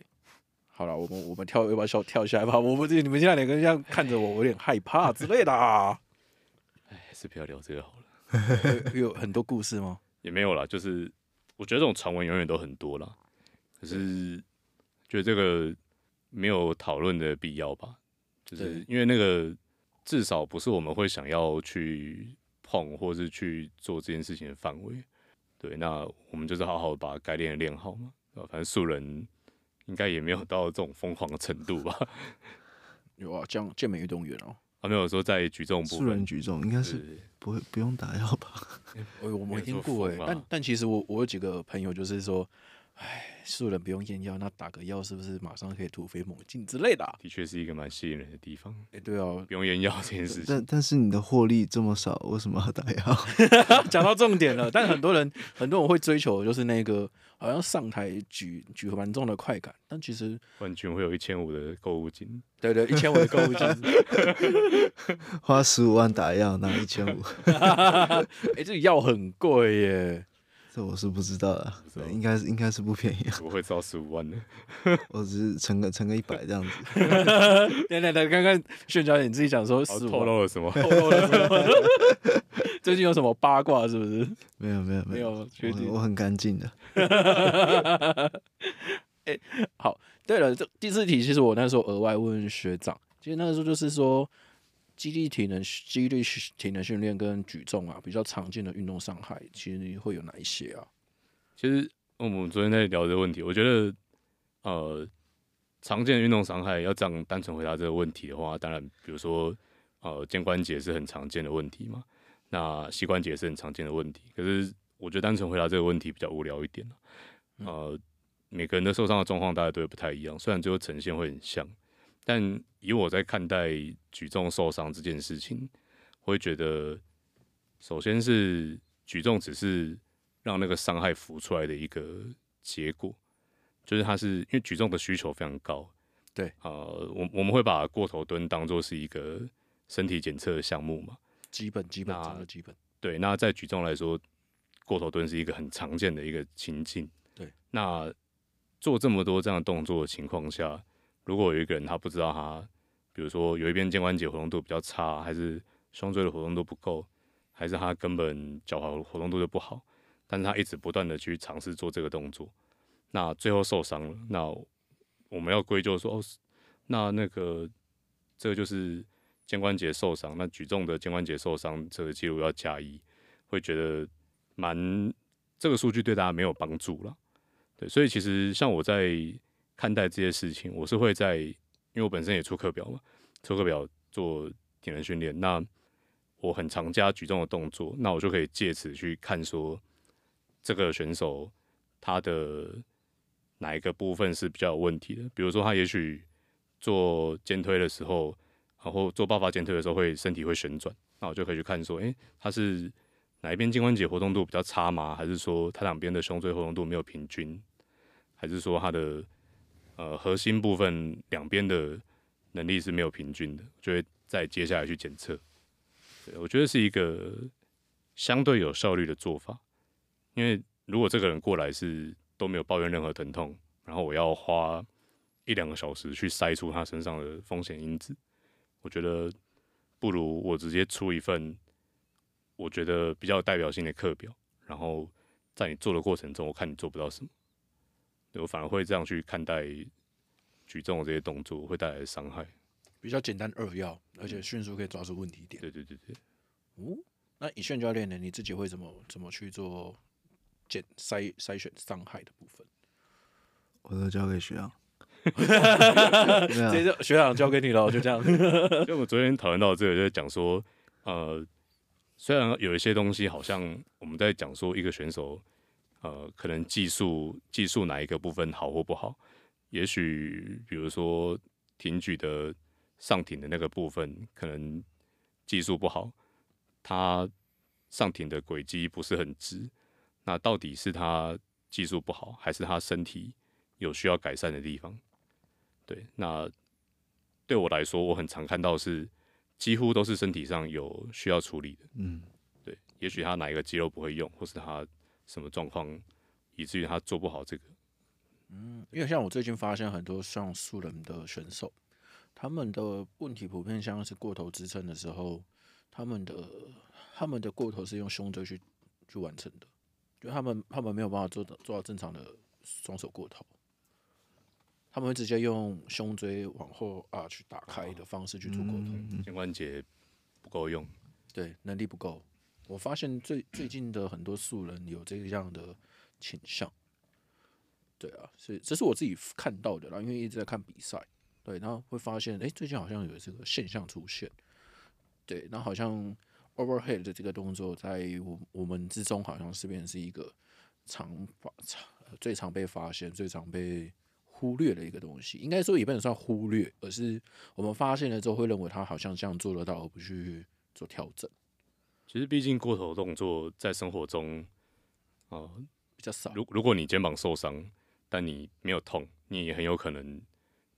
好了，我们我们跳，要不要跳跳下来吧？我不知你们现在两个人这样看着我，我有点害怕之类的啊。*laughs* 哎，还是不要聊这个好了。有，有很多故事吗？*laughs* 也没有啦，就是我觉得这种传闻永远都很多啦。可是觉得这个没有讨论的必要吧？就是因为那个至少不是我们会想要去碰，或是去做这件事情的范围。对，那我们就是好好把该练的练好嘛，反正素人应该也没有到这种疯狂的程度吧？*laughs* 有啊，这样健美运动员哦，啊，没有说在举重部分，素人举重应该是不会不用打药吧？我 *laughs* 我没听过哎，但但其实我我有几个朋友就是说。哎，素人不用验药，那打个药是不是马上可以突飞猛进之类的、啊？的确是一个蛮吸引人的地方。哎、欸，对哦，不用验药这件事情。但但是你的获利这么少，为什么要打药？*laughs* 讲到重点了。但很多人 *laughs* 很多人会追求就是那个好像上台举举蛮重的快感，但其实冠军会有一千五的购物金。对对，一千五的购物金，*laughs* 花十五万打药拿一千五。哎、欸，这个药很贵耶。这我是不知道的，应该是应该是不便宜，我会招十五万的，*laughs* 我只是乘个乘个一百这样子。*laughs* 等等等，刚刚炫教练你自己讲说十五，透露了什么？*laughs* 透露了什么？最近有什么八卦是不是？没有没有没有，确定我，我很干净的。哎、欸，好，对了，这第四题其实我那时候额外问学长，其实那个时候就是说。肌力体能、肌力体能训练跟举重啊，比较常见的运动伤害，其实会有哪一些啊？其实我们昨天在聊这个问题，我觉得，呃，常见的运动伤害要这样单纯回答这个问题的话，当然，比如说，呃，肩关节是很常见的问题嘛，那膝关节是很常见的问题。可是，我觉得单纯回答这个问题比较无聊一点。呃，每个人的受伤的状况大家都会不太一样，虽然最后呈现会很像。但以我在看待举重受伤这件事情，我会觉得，首先是举重只是让那个伤害浮出来的一个结果，就是它是因为举重的需求非常高，对，呃，我我们会把过头蹲当做是一个身体检测的项目嘛，基本基本真的基本，对，那在举重来说，过头蹲是一个很常见的一个情境，对，那做这么多这样的动作的情况下。如果有一个人他不知道他，比如说有一边肩关节活动度比较差，还是胸椎的活动度不够，还是他根本脚踝活动度就不好，但是他一直不断的去尝试做这个动作，那最后受伤了，那我们要归咎说，哦，那那个这个就是肩关节受伤，那举重的肩关节受伤这个记录要加一，会觉得蛮这个数据对大家没有帮助了，对，所以其实像我在。看待这些事情，我是会在，因为我本身也出课表嘛，出课表做体能训练，那我很常加举重的动作，那我就可以借此去看说，这个选手他的哪一个部分是比较有问题的，比如说他也许做肩推的时候，然后做爆发肩推的时候会身体会旋转，那我就可以去看说，诶、他是哪一边肩关节活动度比较差吗？还是说他两边的胸椎活动度没有平均？还是说他的呃，核心部分两边的能力是没有平均的，就会再接下来去检测。对，我觉得是一个相对有效率的做法，因为如果这个人过来是都没有抱怨任何疼痛，然后我要花一两个小时去筛出他身上的风险因子，我觉得不如我直接出一份我觉得比较有代表性的课表，然后在你做的过程中，我看你做不到什么，我反而会这样去看待。举重的这些动作会带来的伤害，比较简单扼要，而且迅速可以抓住问题点。对对对对。哦，那以炫教练呢？你自己会怎么怎么去做检筛筛选伤害的部分？我都交给学长。*laughs* 这就学长交给你了，就这样。*laughs* 就我们昨天讨论到这个，就是讲说，呃，虽然有一些东西好像我们在讲说一个选手，呃，可能技术技术哪一个部分好或不好。也许，比如说挺举的上挺的那个部分，可能技术不好，他上挺的轨迹不是很直。那到底是他技术不好，还是他身体有需要改善的地方？对，那对我来说，我很常看到是几乎都是身体上有需要处理的。嗯，对，也许他哪一个肌肉不会用，或是他什么状况，以至于他做不好这个。嗯，因为像我最近发现很多像素人的选手，他们的问题普遍像是过头支撑的时候，他们的他们的过头是用胸椎去去完成的，就他们他们没有办法做到做到正常的双手过头，他们会直接用胸椎往后啊去打开的方式去做过头，肩关节不够用，对，能力不够。我发现最最近的很多素人有这样的倾向。对啊，所以这是我自己看到的啦，因为一直在看比赛，对，然后会发现，哎，最近好像有这个现象出现，对，然后好像 overhead 的这个动作，在我我们之中，好像是变成是一个常发常最常被发现、最常被忽略的一个东西。应该说也不能算忽略，而是我们发现了之后，会认为他好像这样做得到，而不去做调整。其实，毕竟过头动作在生活中，啊、呃，比较少。如如果你肩膀受伤，但你没有痛，你也很有可能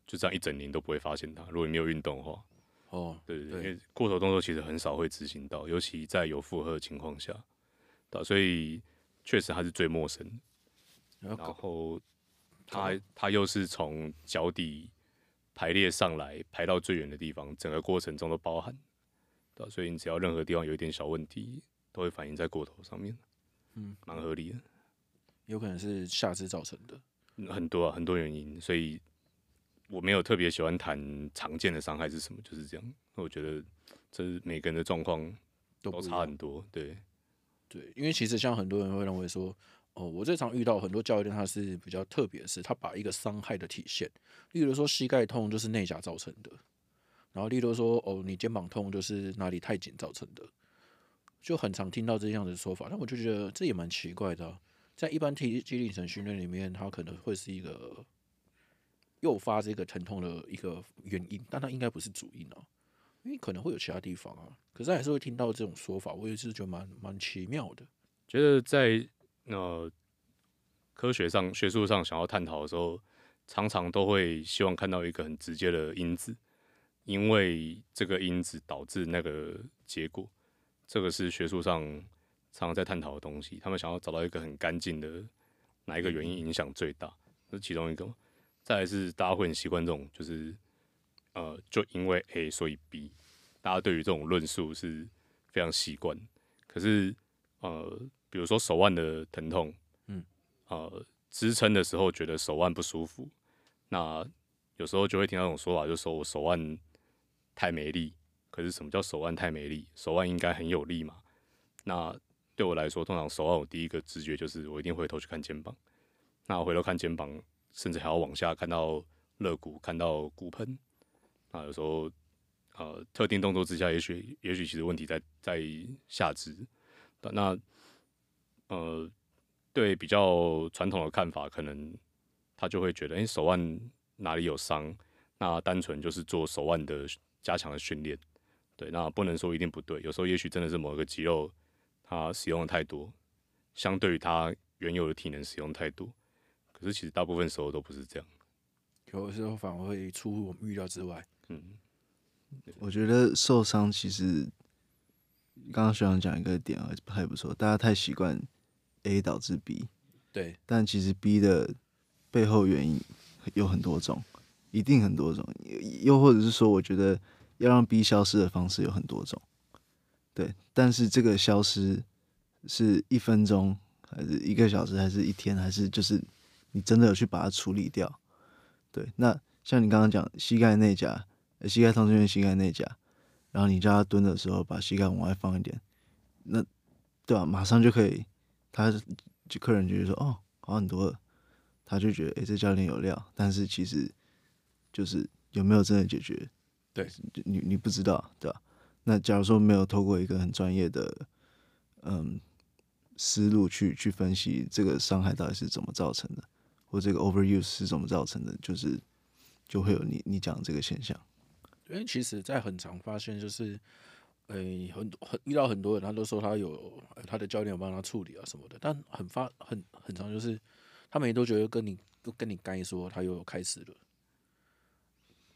就这样一整年都不会发现它。如果你没有运动的话，哦，对对对，因为过头动作其实很少会执行到，尤其在有负荷的情况下，对，所以确实它是最陌生。然后它它又是从脚底排列上来，排到最远的地方，整个过程中都包含，对，所以你只要任何地方有一点小问题，都会反映在过头上面，嗯，蛮合理的。有可能是下肢造成的。很多啊，很多原因，所以我没有特别喜欢谈常见的伤害是什么，就是这样。我觉得这是每个人的状况都差很多，对对，因为其实像很多人会认为说，哦，我最常遇到很多教练他是比较特别的是，他把一个伤害的体现，例如说膝盖痛就是内夹造成的，然后例如说哦，你肩膀痛就是哪里太紧造成的，就很常听到这样的说法，但我就觉得这也蛮奇怪的。在一般体肌力层训练里面，它可能会是一个诱发这个疼痛的一个原因，但它应该不是主因啊，因为可能会有其他地方啊。可是还是会听到这种说法，我也是觉得蛮蛮奇妙的。觉得在呃科学上、学术上想要探讨的时候，常常都会希望看到一个很直接的因子，因为这个因子导致那个结果，这个是学术上。常常在探讨的东西，他们想要找到一个很干净的哪一个原因影响最大，这是其中一个。再来是大家会很习惯这种，就是呃，就因为 A 所以 B，大家对于这种论述是非常习惯。可是呃，比如说手腕的疼痛，嗯，呃，支撑的时候觉得手腕不舒服，那有时候就会听到这种说法，就是说我手腕太没力。可是什么叫手腕太没力？手腕应该很有力嘛？那对我来说，通常手腕我第一个直觉就是我一定回头去看肩膀。那我回头看肩膀，甚至还要往下看到肋骨，看到骨盆。那有时候，呃，特定动作之下，也许也许其实问题在在下肢。那呃，对比较传统的看法，可能他就会觉得，哎，手腕哪里有伤？那单纯就是做手腕的加强的训练。对，那不能说一定不对。有时候也许真的是某个肌肉。它使用的太多，相对于它原有的体能使用太多，可是其实大部分时候都不是这样，有的时候反而会出乎我们预料之外。嗯，我觉得受伤其实刚刚学长讲一个点还还不错，大家太习惯 A 导致 B，对，但其实 B 的背后原因有很多种，一定很多种，又或者是说，我觉得要让 B 消失的方式有很多种，对，但是这个消失是一分钟还是一个小时还是一天，还是就是你真的有去把它处理掉？对，那像你刚刚讲膝盖内夹，膝盖痛是因为膝盖内夹，然后你叫他蹲的时候把膝盖往外放一点，那对吧？马上就可以，他就客人就觉得说哦，好很多，他就觉得诶，这教练有料，但是其实就是有没有真的解决？对，你你不知道，对吧？那假如说没有透过一个很专业的嗯思路去去分析这个伤害到底是怎么造成的？或这个 overuse 是怎么造成的？就是就会有你你讲的这个现象。因为其实，在很常发现，就是，诶、欸，很很遇到很多人，他都说他有他的教练有帮他处理啊什么的，但很发很很长就是，他们也都觉得跟你都跟你该说他又有开始了。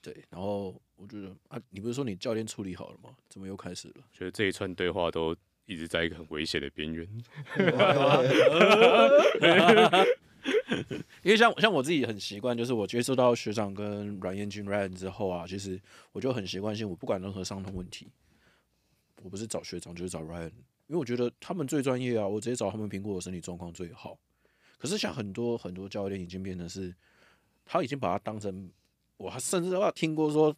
对，然后我觉得啊，你不是说你教练处理好了吗？怎么又开始了？*laughs* 觉得这一串对话都一直在一个很危险的边缘。*laughs* 因为像像我自己很习惯，就是我接触到学长跟阮彦军 Ryan 之后啊，其实我就很习惯性，我不管任何伤痛问题，我不是找学长就是找 Ryan，因为我觉得他们最专业啊，我直接找他们评估我身体状况最好。可是像很多很多教练已经变成是，他已经把他当成，我还甚至都要听过说，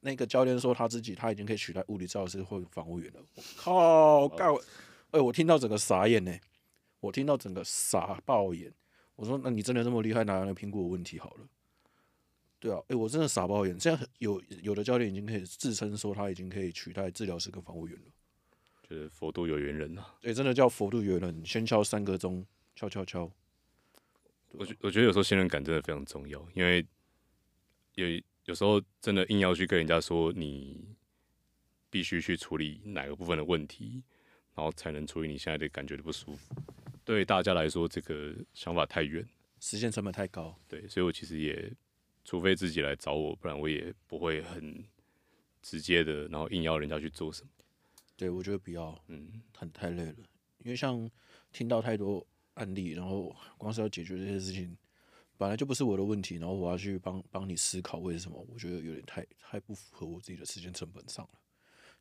那个教练说他自己他已经可以取代物理治疗师或防护员了。我靠，干，哎，我听到整个傻眼呢、欸，我听到整个傻爆眼。我说：“那你真的这么厉害，拿来评估我问题好了。”对啊，哎、欸，我真的傻爆眼。现在有有的教练已经可以自称说他已经可以取代治疗师跟防护员了，就是佛度有缘人呐、啊。对，真的叫佛度有缘人，先敲三个钟，敲敲敲。我觉我觉得有时候信任感真的非常重要，因为有有时候真的硬要去跟人家说你必须去处理哪个部分的问题，然后才能处理你现在的感觉的不舒服。对大家来说，这个想法太远，时间成本太高。对，所以我其实也，除非自己来找我，不然我也不会很直接的，然后硬要人家去做什么。对，我觉得不要，嗯，很太累了。因为像听到太多案例，然后光是要解决这些事情，本来就不是我的问题，然后我要去帮帮你思考为什么，我觉得有点太太不符合我自己的时间成本上了。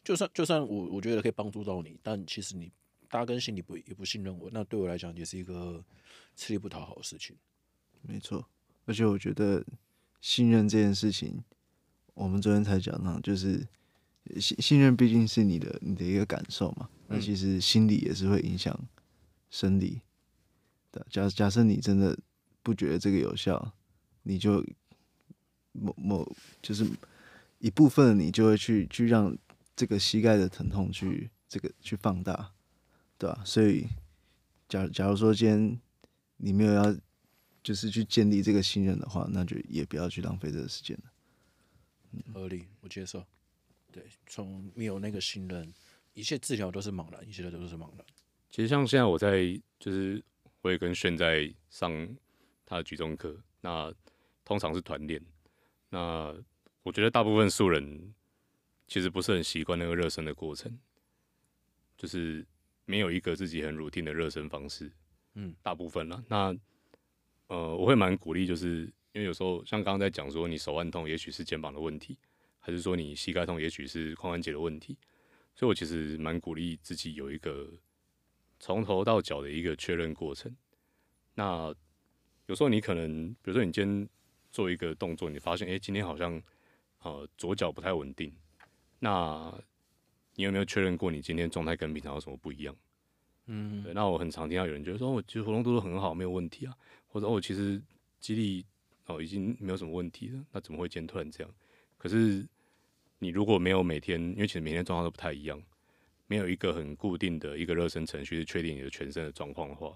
就算就算我我觉得可以帮助到你，但其实你。大家心里不也不信任我，那对我来讲也是一个吃力不讨好的事情。没错，而且我觉得信任这件事情，我们昨天才讲到，就是信信任毕竟是你的你的一个感受嘛。那其实心理也是会影响生理的。假假设你真的不觉得这个有效，你就某某就是一部分你就会去去让这个膝盖的疼痛去这个去放大。对吧？所以，假假如说今天你没有要，就是去建立这个信任的话，那就也不要去浪费这个时间了。嗯，合理，我接受。对，从没有那个信任，一切治疗都是茫然，一切都是茫然。其实像现在我在，就是我也跟炫在上他的举重课，那通常是团练。那我觉得大部分素人其实不是很习惯那个热身的过程，就是。没有一个自己很 routine 的热身方式，嗯，大部分了。那呃，我会蛮鼓励，就是因为有时候像刚刚在讲说，你手腕痛，也许是肩膀的问题，还是说你膝盖痛，也许是髋关节的问题。所以我其实蛮鼓励自己有一个从头到脚的一个确认过程。那有时候你可能，比如说你今天做一个动作，你发现，哎，今天好像呃左脚不太稳定，那。你有没有确认过你今天状态跟平常有什么不一样？嗯，对，那我很常听到有人觉得说，我其实活动度都很好，没有问题啊，或者我其实肌力哦已经没有什么问题了，那怎么会今天突然这样？可是你如果没有每天，因为其实每天状况都不太一样，没有一个很固定的一个热身程序是确定你的全身的状况的话，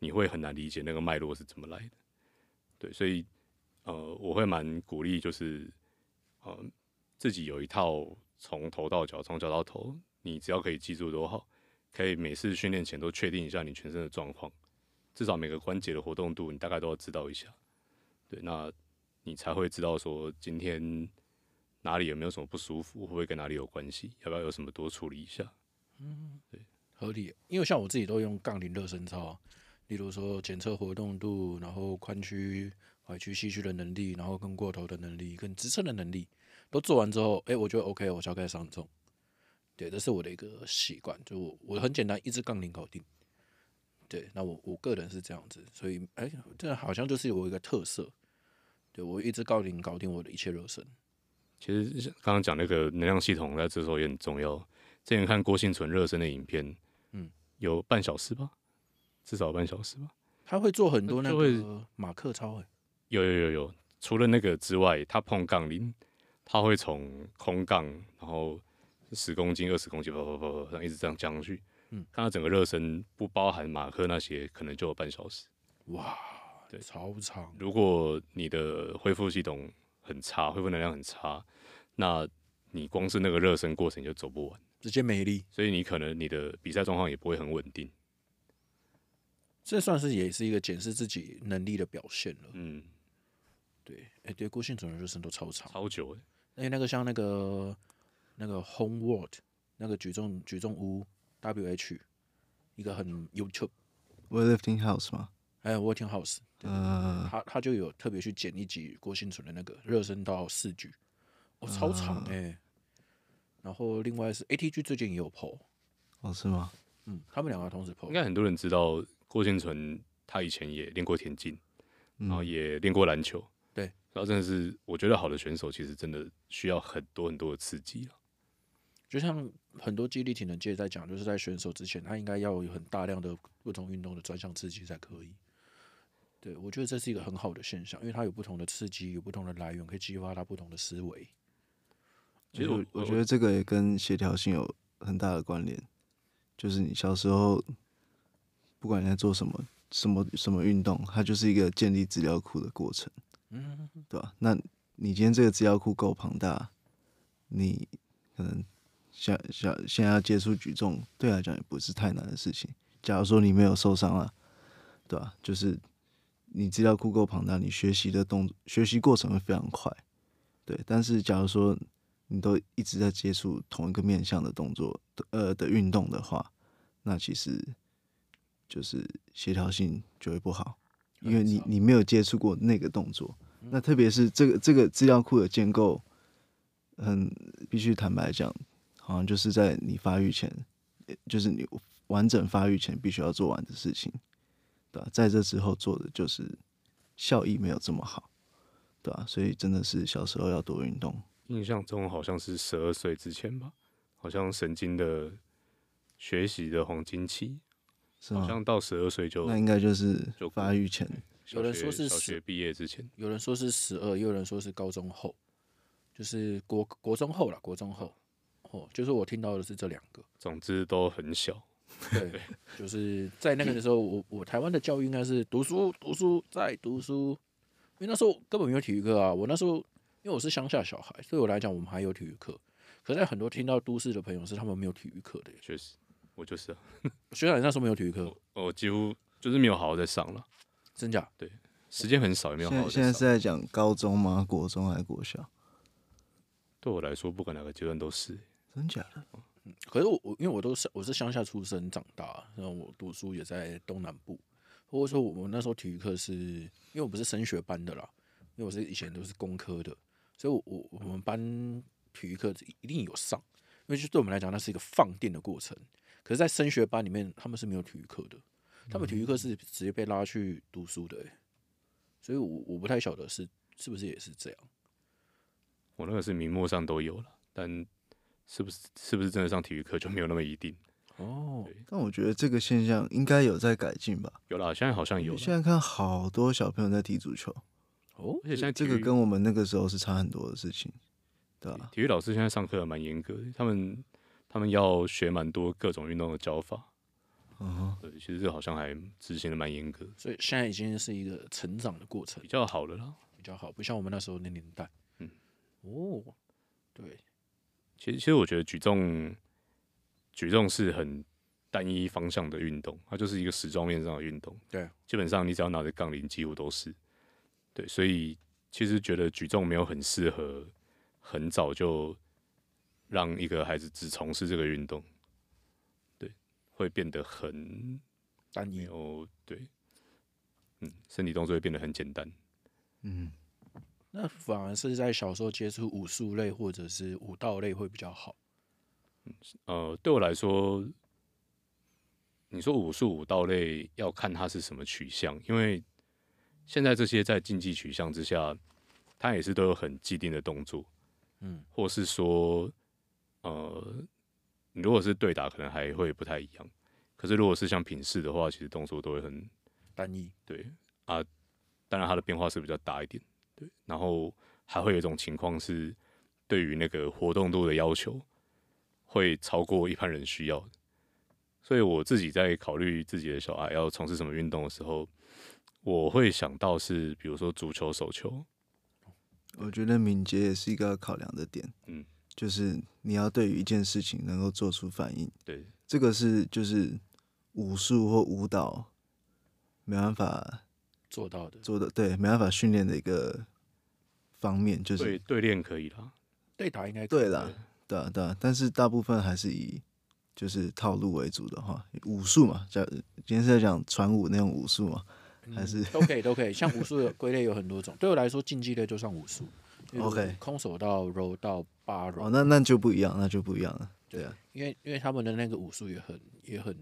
你会很难理解那个脉络是怎么来的。对，所以呃，我会蛮鼓励，就是呃自己有一套。从头到脚，从脚到头，你只要可以记住都好，可以每次训练前都确定一下你全身的状况，至少每个关节的活动度你大概都要知道一下。对，那你才会知道说今天哪里有没有什么不舒服，会不会跟哪里有关系，要不要有什么多处理一下？嗯，对，合理。因为像我自己都用杠铃热身操，例如说检测活动度，然后髋屈、踝屈、膝屈的能力，然后跟过头的能力，跟支撑的能力，都做完之后，哎、欸，我觉得 OK，我就要开始上重。对，这是我的一个习惯，就我我很简单，一支杠铃搞定。对，那我我个人是这样子，所以哎，这好像就是我一个特色。对，我一支杠铃搞定我的一切热身。其实刚刚讲那个能量系统，在这时候也很重要。之前看郭婞淳热身的影片，嗯，有半小时吧，至少半小时吧。他会做很多那个马克操，哎，有有有有。除了那个之外，他碰杠铃，他会从空杠，然后十公斤、二十公斤，跑跑跑跑，一直这样降上去。嗯，看他整个热身不包含马克那些，可能就有半小时。哇，对，超长。如果你的恢复系统很差，恢复能量很差，那你光是那个热身过程就走不完，直接没力，所以你可能你的比赛状况也不会很稳定。这算是也是一个检视自己能力的表现了。嗯，对，哎、欸，对，郭婞淳的热身都超长，超久哎。哎，那个像那个那个 Homeworld 那个举重举重屋 WH 一个很 YouTube Weightlifting House 吗？还有 Working House，嗯，他他就有特别去剪一集郭婞淳的那个热身到四局，哦，超长哎、欸。然后另外是 ATG 最近也有 PO，哦，是吗？嗯，他们两个同时 PO。应该很多人知道郭婞淳，他以前也练过田径，然后也练过篮球，对。然后真的是，我觉得好的选手其实真的需要很多很多的刺激啊。就像很多激励体能界在讲，就是在选手之前，他应该要有很大量的不同运动的专项刺激才可以。对，我觉得这是一个很好的现象，因为它有不同的刺激，有不同的来源，可以激发他不同的思维。其实我我觉得这个也跟协调性有很大的关联。就是你小时候，不管你在做什么，什么什么运动，它就是一个建立资料库的过程，嗯，对吧？那你今天这个资料库够庞大，你可能想想现在要接触举重，对来讲也不是太难的事情。假如说你没有受伤了，对吧？就是。你资料库够庞大，你学习的动作学习过程会非常快，对。但是假如说你都一直在接触同一个面向的动作，呃的运动的话，那其实就是协调性就会不好，因为你你没有接触过那个动作。那特别是这个这个资料库的建构，很必须坦白讲，好像就是在你发育前，就是你完整发育前必须要做完的事情。对吧？在这之后做的就是效益没有这么好，对吧？所以真的是小时候要多运动。印象中好像是十二岁之前吧，好像神经的学习的黄金期，是？好像到十二岁就那应该就是发育前。有人说是小学毕业之前，有人说是十二，也有人说是高中后，就是国国中后了，国中后哦，就是我听到的是这两个。总之都很小。对，*laughs* 就是在那个的时候，我我台湾的教育应该是读书读书再读书，因为那时候根本没有体育课啊。我那时候因为我是乡下小孩，对我来讲我们还有体育课。可是在很多听到都市的朋友是他们没有体育课的。确实，我就是啊。*laughs* 学长，你那时候没有体育课？我，几乎就是没有好好在上了。真假？对，时间很少，也没有好好在上。现在是在讲高中吗？国中还是国小？对我来说，不管哪个阶段都是。真假的？可是我我因为我都是我是乡下出生长大，然后我读书也在东南部，或者说我们那时候体育课是因为我不是升学班的啦，因为我是以前都是工科的，所以我我我们班体育课一定有上，因为就对我们来讲那是一个放电的过程。可是，在升学班里面他们是没有体育课的，他们体育课是直接被拉去读书的，欸，所以我我不太晓得是是不是也是这样。我那个是名目上都有了，但。是不是是不是真的上体育课就没有那么一定哦？但我觉得这个现象应该有在改进吧。有啦，现在好像有。现在看好多小朋友在踢足球哦，而且现在这个跟我们那个时候是差很多的事情，对吧？体育老师现在上课蛮严格的，他们他们要学蛮多各种运动的教法。嗯，对，其实这好像还执行的蛮严格，所以现在已经是一个成长的过程，比较好了啦，比较好，不像我们那时候那年代。嗯，哦，对。其实，其实我觉得举重，举重是很单一方向的运动，它就是一个时装面上的运动。对，基本上你只要拿着杠铃，几乎都是。对，所以其实觉得举重没有很适合很早就让一个孩子只从事这个运动，对，会变得很单一。哦，对，嗯，身体动作会变得很简单，嗯，那反而是在小时候接触武术类或者是武道类会比较好。呃，对我来说，你说武术武道类要看它是什么取向，因为现在这些在竞技取向之下，它也是都有很既定的动作，嗯，或是说，呃，如果是对打，可能还会不太一样。可是如果是像品势的话，其实动作都会很单一，对啊，当然它的变化是比较大一点，对，然后还会有一种情况是对于那个活动度的要求。会超过一般人需要的，所以我自己在考虑自己的小孩要从事什么运动的时候，我会想到是比如说足球、手球。我觉得敏捷也是一个考量的点，嗯，就是你要对于一件事情能够做出反应，对，这个是就是武术或舞蹈没办法做到的，做的对，没办法训练的一个方面，就是对对练可以啦，对打应该对啦。对啊，对啊，但是大部分还是以就是套路为主的话，武术嘛，叫今天是在讲传武那种武术嘛，还是、嗯、都可以都可以。像武术的 *laughs* 归类有很多种，对我来说竞技类就算武术。OK，空手道、柔道、哦，那那就不一样，那就不一样了。对啊，因为因为他们的那个武术也很也很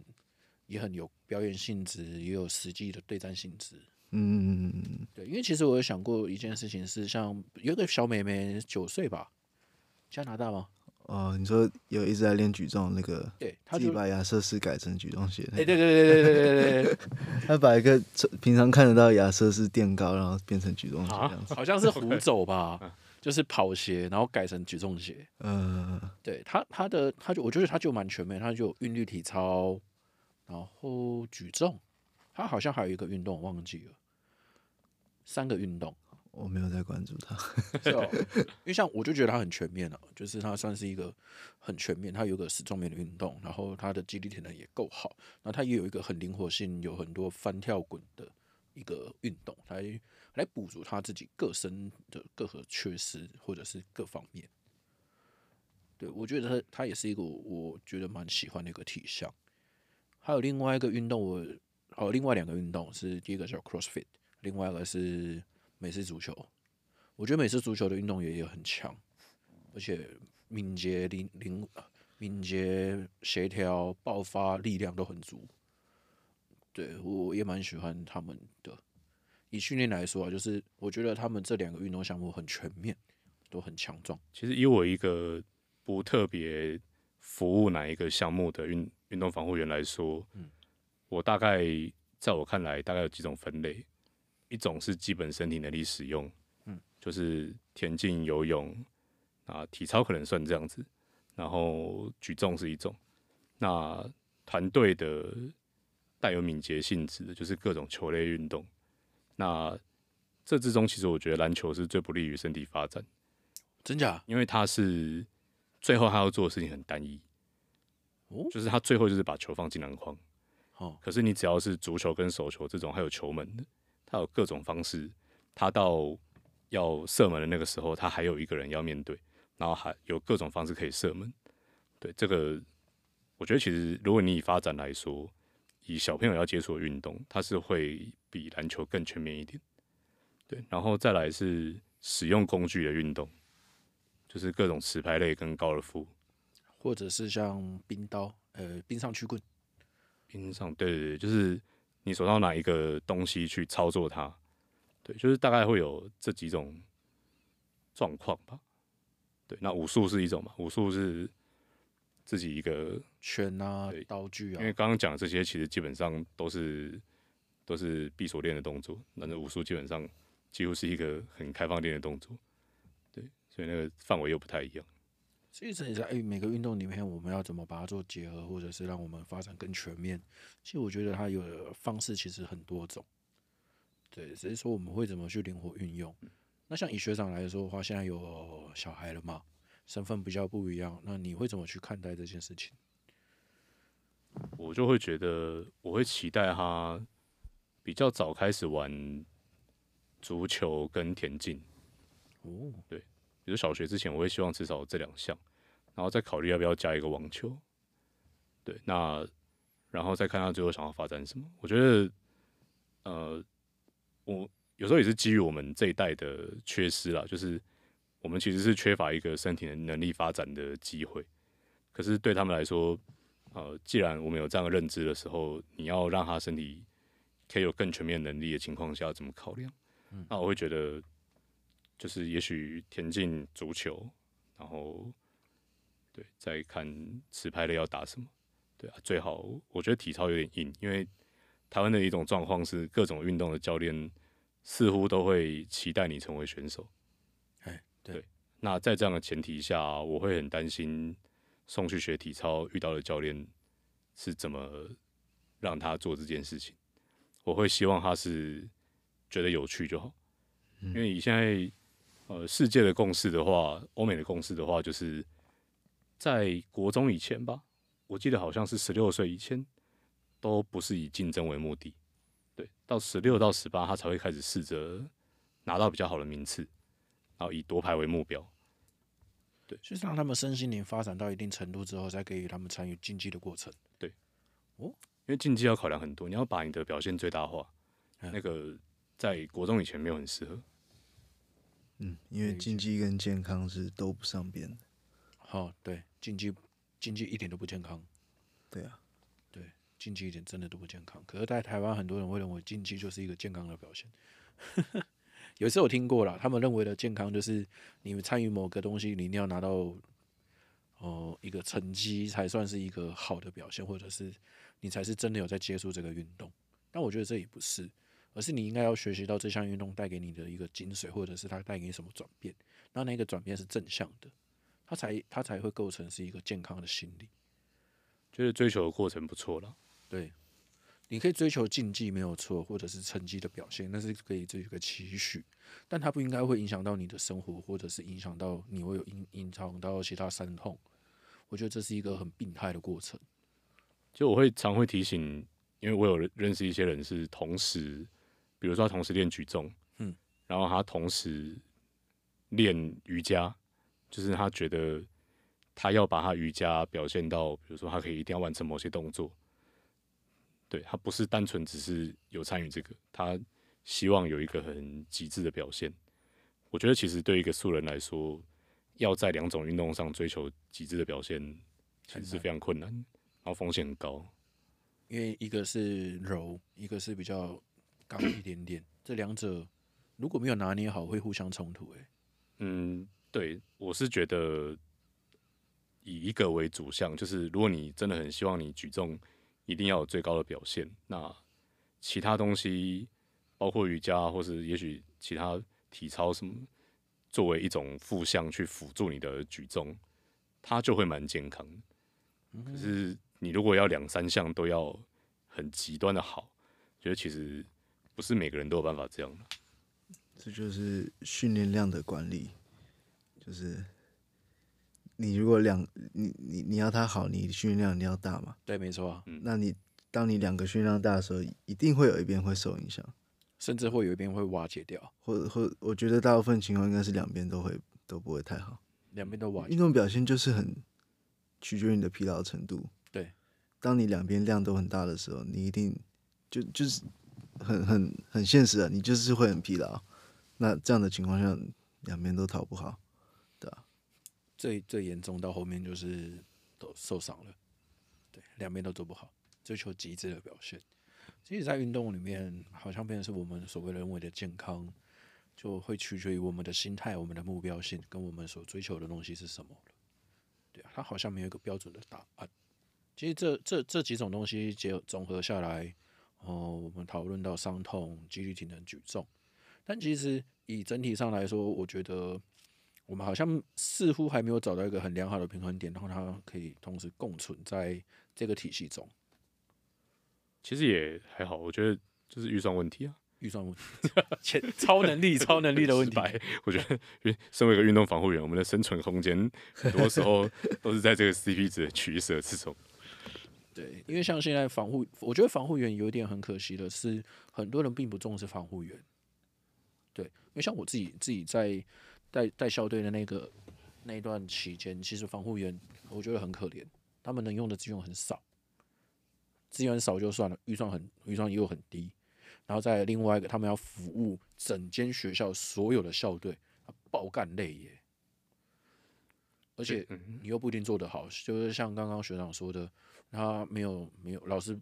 也很有表演性质，也有实际的对战性质。嗯嗯嗯，对，因为其实我有想过一件事情，是像有个小妹妹九岁吧，加拿大吗？哦，你说有一直在练举重那个，对，他就把亚瑟士改成举重鞋。哎，对对对对对对对他 *laughs* 把一个平常看得到亚瑟士垫高，然后变成举重鞋这样子，好像是虎走 *laughs* 吧，就是跑鞋，然后改成举重鞋。嗯，对他他的他就我觉得他就蛮全面，他就韵律体操，然后举重，他好像还有一个运动我忘记了，三个运动。我没有在关注他，*laughs* 因为像我就觉得他很全面了，就是他算是一个很全面，他有个十重面的运动，然后他的肌力体能也够好，然后他也有一个很灵活性，有很多翻跳滚的一个运动，来来补足他自己个身的各个缺失或者是各方面。对，我觉得他他也是一个我觉得蛮喜欢的一个体项。还有另外一个运动，我还有另外两个运动是第一个叫 CrossFit，另外一个是。美式足球，我觉得美式足球的运动员也很强，而且敏捷、灵灵、敏捷、协调、爆发力量都很足。对，我也蛮喜欢他们的。以训练来说啊，就是我觉得他们这两个运动项目很全面，都很强壮。其实以我一个不特别服务哪一个项目的运运动防护员来说，嗯，我大概在我看来，大概有几种分类。一种是基本身体能力使用，嗯，就是田径、游泳啊，体操可能算这样子，然后举重是一种，那团队的带有敏捷性质的，就是各种球类运动。那这之中，其实我觉得篮球是最不利于身体发展，真假？因为他是最后他要做的事情很单一，哦，就是他最后就是把球放进篮筐，哦，可是你只要是足球跟手球这种，还有球门的。他有各种方式，他到要射门的那个时候，他还有一个人要面对，然后还有各种方式可以射门。对这个，我觉得其实如果你以发展来说，以小朋友要接触的运动，它是会比篮球更全面一点。对，然后再来是使用工具的运动，就是各种持拍类跟高尔夫，或者是像冰刀，呃，冰上曲棍，冰上，对对对，就是。你手上拿一个东西去操作它，对，就是大概会有这几种状况吧。对，那武术是一种嘛？武术是自己一个拳啊，道具啊。因为刚刚讲的这些，其实基本上都是都是闭锁链的动作，那武术基本上几乎是一个很开放链的动作。对，所以那个范围又不太一样。所以在哎，每个运动里面，我们要怎么把它做结合，或者是让我们发展更全面？其实我觉得它有的方式其实很多种。对，只是说我们会怎么去灵活运用。那像以学长来说的话，现在有小孩了嘛，身份比较不一样，那你会怎么去看待这件事情？我就会觉得，我会期待他比较早开始玩足球跟田径。哦，对。比如小学之前，我会希望至少这两项，然后再考虑要不要加一个网球。对，那然后再看他最后想要发展什么。我觉得，呃，我有时候也是基于我们这一代的缺失啦，就是我们其实是缺乏一个身体的能力发展的机会。可是对他们来说，呃，既然我们有这样的认知的时候，你要让他身体可以有更全面能力的情况下，怎么考量？嗯，那我会觉得。就是也许田径、足球，然后对，再看持拍的要打什么，对啊，最好我觉得体操有点硬，因为台湾的一种状况是各种运动的教练似乎都会期待你成为选手，哎，对，对，那在这样的前提下，我会很担心送去学体操遇到的教练是怎么让他做这件事情，我会希望他是觉得有趣就好，因为你现在。呃，世界的共识的话，欧美的共识的话，就是在国中以前吧，我记得好像是十六岁以前都不是以竞争为目的，对，到十六到十八，他才会开始试着拿到比较好的名次，然后以夺牌为目标，对，就是让他们身心灵发展到一定程度之后，再给予他们参与竞技的过程，对，哦，因为竞技要考量很多，你要把你的表现最大化，嗯、那个在国中以前没有很适合。嗯，因为竞技跟健康是都不上边的。好，对，竞技竞技一点都不健康。对啊，对，竞技一点真的都不健康。可是，在台湾，很多人会认为竞技就是一个健康的表现。有一次我听过了，他们认为的健康就是你们参与某个东西，你一定要拿到哦、呃、一个成绩才算是一个好的表现，或者是你才是真的有在接触这个运动。但我觉得这也不是。而是你应该要学习到这项运动带给你的一个精髓，或者是它带给你什么转变，那那个转变是正向的，它才它才会构成是一个健康的心理。就是追求的过程不错了，对，你可以追求竞技没有错，或者是成绩的表现，那是可以这个期许，但它不应该会影响到你的生活，或者是影响到你会有影影响到其他伤痛。我觉得这是一个很病态的过程。就我会常会提醒，因为我有认识一些人是同时。比如说，他同时练举重，嗯，然后他同时练瑜伽，就是他觉得他要把他瑜伽表现到，比如说他可以一定要完成某些动作，对，他不是单纯只是有参与这个，他希望有一个很极致的表现。我觉得其实对一个素人来说，要在两种运动上追求极致的表现，其实是非常困难，然后风险很高，因为一个是柔，一个是比较。刚一点点，这两者如果没有拿捏好，会互相冲突。哎，嗯，对，我是觉得以一个为主项，就是如果你真的很希望你举重一定要有最高的表现，那其他东西，包括瑜伽或是也许其他体操什么，作为一种副项去辅助你的举重，它就会蛮健康。可是你如果要两三项都要很极端的好，觉得其实。不是每个人都有办法这样的，这就是训练量的管理。就是你如果两你你你要他好，你训练量你要大嘛？对，没错啊。那你当你两个训练量大的时候，一定会有一边会受影响，甚至会有一边会瓦解掉，或者或我觉得大部分情况应该是两边都会都不会太好，两边都瓦解。运动表现就是很取决于你的疲劳程度。对，当你两边量都很大的时候，你一定就就是。很很很现实啊，你就是会很疲劳，那这样的情况下，两边都讨不好？最最严重到后面就是都受伤了，对，两边都做不好，追求极致的表现。其实，在运动里面，好像变成是我们所谓认为的健康，就会取决于我们的心态、我们的目标性跟我们所追求的东西是什么。对啊，它好像没有一个标准的答案。其实这这这几种东西结综合下来。哦，我们讨论到伤痛、肌力、体能、举重，但其实以整体上来说，我觉得我们好像似乎还没有找到一个很良好的平衡点，然后它可以同时共存在这个体系中。其实也还好，我觉得就是预算问题啊，预算问题，*laughs* 钱超能力、超能力的问题。*laughs* 我觉得，因为身为一个运动防护员，我们的生存空间很多时候 *laughs* 都是在这个 CP 值的取舍之中。对，因为像现在防护，我觉得防护员有一点很可惜的是，很多人并不重视防护员。对，因为像我自己自己在带带校队的那个那一段期间，其实防护员我觉得很可怜，他们能用的资源很少，资源少就算了，预算很预算又很低，然后再另外一个，他们要服务整间学校所有的校队，爆干累耶。而且你又不一定做得好，就是像刚刚学长说的，他没有没有老师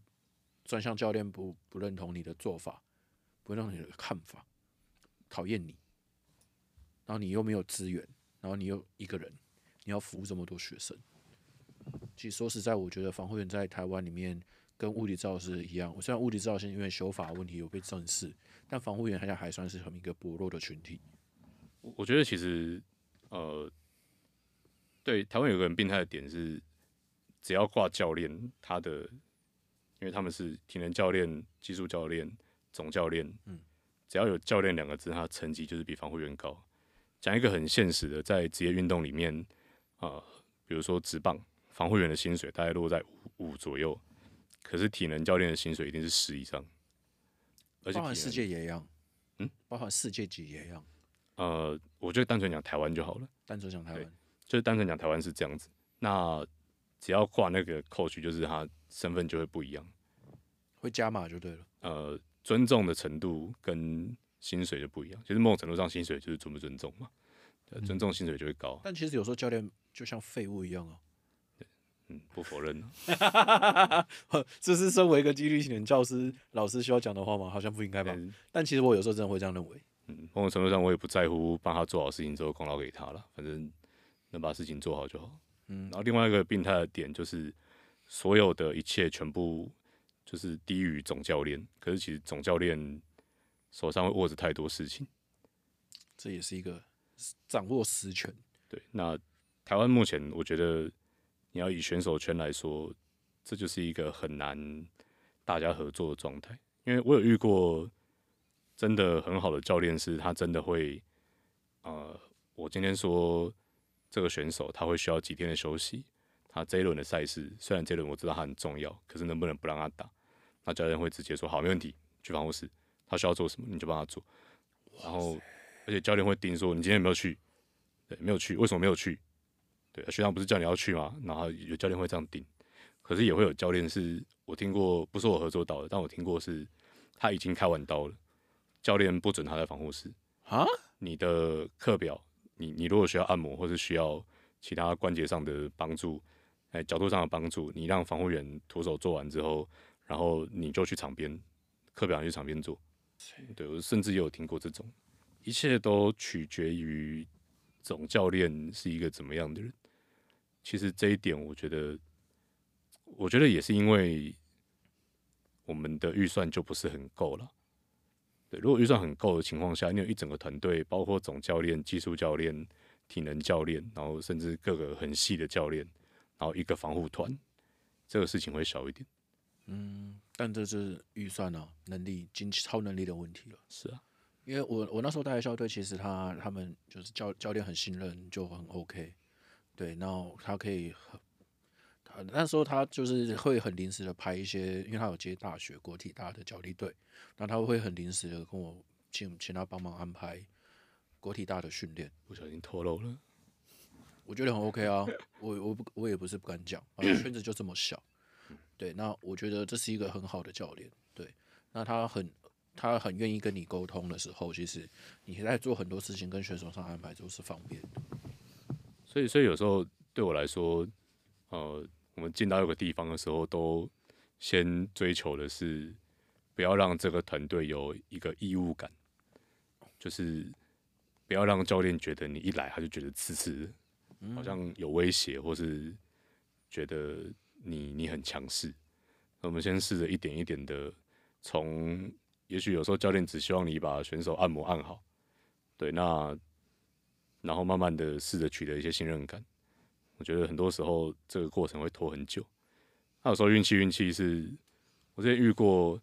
专项教练不不认同你的做法，不认同你的看法，讨厌你，然后你又没有资源，然后你又一个人，你要服务这么多学生。其实说实在，我觉得防护员在台湾里面跟物理治疗师一样，我虽然物理治疗师因为修法问题有被正视，但防护员好像还算是很一个薄弱的群体。我觉得其实呃。对，台湾有个很病态的点是，只要挂教练，他的，因为他们是体能教练、技术教练、总教练，嗯，只要有教练两个字，他的成绩就是比防护员高。讲一个很现实的，在职业运动里面，啊、呃，比如说职棒，防护员的薪水大概落在五五左右，可是体能教练的薪水一定是十以上，而且包含世界也一样，嗯，包含世界级也一样。呃，我觉得单纯讲台湾就好了，单纯讲台湾。就是单纯讲台湾是这样子，那只要挂那个 coach，就是他身份就会不一样，会加码就对了。呃，尊重的程度跟薪水就不一样，其实某种程度上薪水就是尊不尊重嘛，尊重薪水就会高。嗯、但其实有时候教练就像废物一样啊。嗯，不否认。*laughs* 这是身为一个纪律型的教师老师需要讲的话吗？好像不应该吧。嗯、但其实我有时候真的会这样认为。嗯，某种程度上我也不在乎帮他做好事情之后功劳给他了，反正。能把事情做好就好。嗯，然后另外一个病态的点就是，所有的一切全部就是低于总教练。可是其实总教练手上会握着太多事情，这也是一个掌握实权。对，那台湾目前我觉得你要以选手圈来说，这就是一个很难大家合作的状态。因为我有遇过真的很好的教练，是他真的会，呃，我今天说。这个选手他会需要几天的休息，他这一轮的赛事虽然这一轮我知道他很重要，可是能不能不让他打？那教练会直接说好，没问题，去防护室，他需要做什么你就帮他做。然后，而且教练会盯说你今天有没有去？对，没有去，为什么没有去？对，学长不是叫你要去吗？然后有教练会这样盯，可是也会有教练是我听过，不是我合作到的，但我听过是他已经开完刀了，教练不准他在防护室啊？你的课表。你你如果需要按摩或是需要其他关节上的帮助，哎，角度上的帮助，你让防护员徒手做完之后，然后你就去场边，课表你去场边做。对，我甚至也有听过这种，一切都取决于总教练是一个怎么样的人。其实这一点，我觉得，我觉得也是因为我们的预算就不是很够了。对，如果预算很够的情况下，你有一整个团队，包括总教练、技术教练、体能教练，然后甚至各个很细的教练，然后一个防护团，这个事情会小一点。嗯，但这是预算啊，能力、经超能力的问题了。是啊，因为我我那时候带的校队，其实他他们就是教教练很信任，就很 OK。对，然后他可以很，他。那时候他就是会很临时的排一些，因为他有接大学国体大的角力队，那他会很临时的跟我请请他帮忙安排国体大的训练。不小心透露了，我觉得很 OK 啊，我我不我也不是不敢讲，反正圈子就这么小，对，那我觉得这是一个很好的教练，对，那他很他很愿意跟你沟通的时候，其实你在做很多事情跟选手上安排都是方便的。所以所以有时候对我来说，呃。我们进到一个地方的时候，都先追求的是不要让这个团队有一个义务感，就是不要让教练觉得你一来他就觉得刺刺，好像有威胁，或是觉得你你很强势。我们先试着一点一点的从，也许有时候教练只希望你把选手按摩按好，对，那然后慢慢的试着取得一些信任感。我觉得很多时候这个过程会拖很久。那有时候运气运气是，我之前遇过，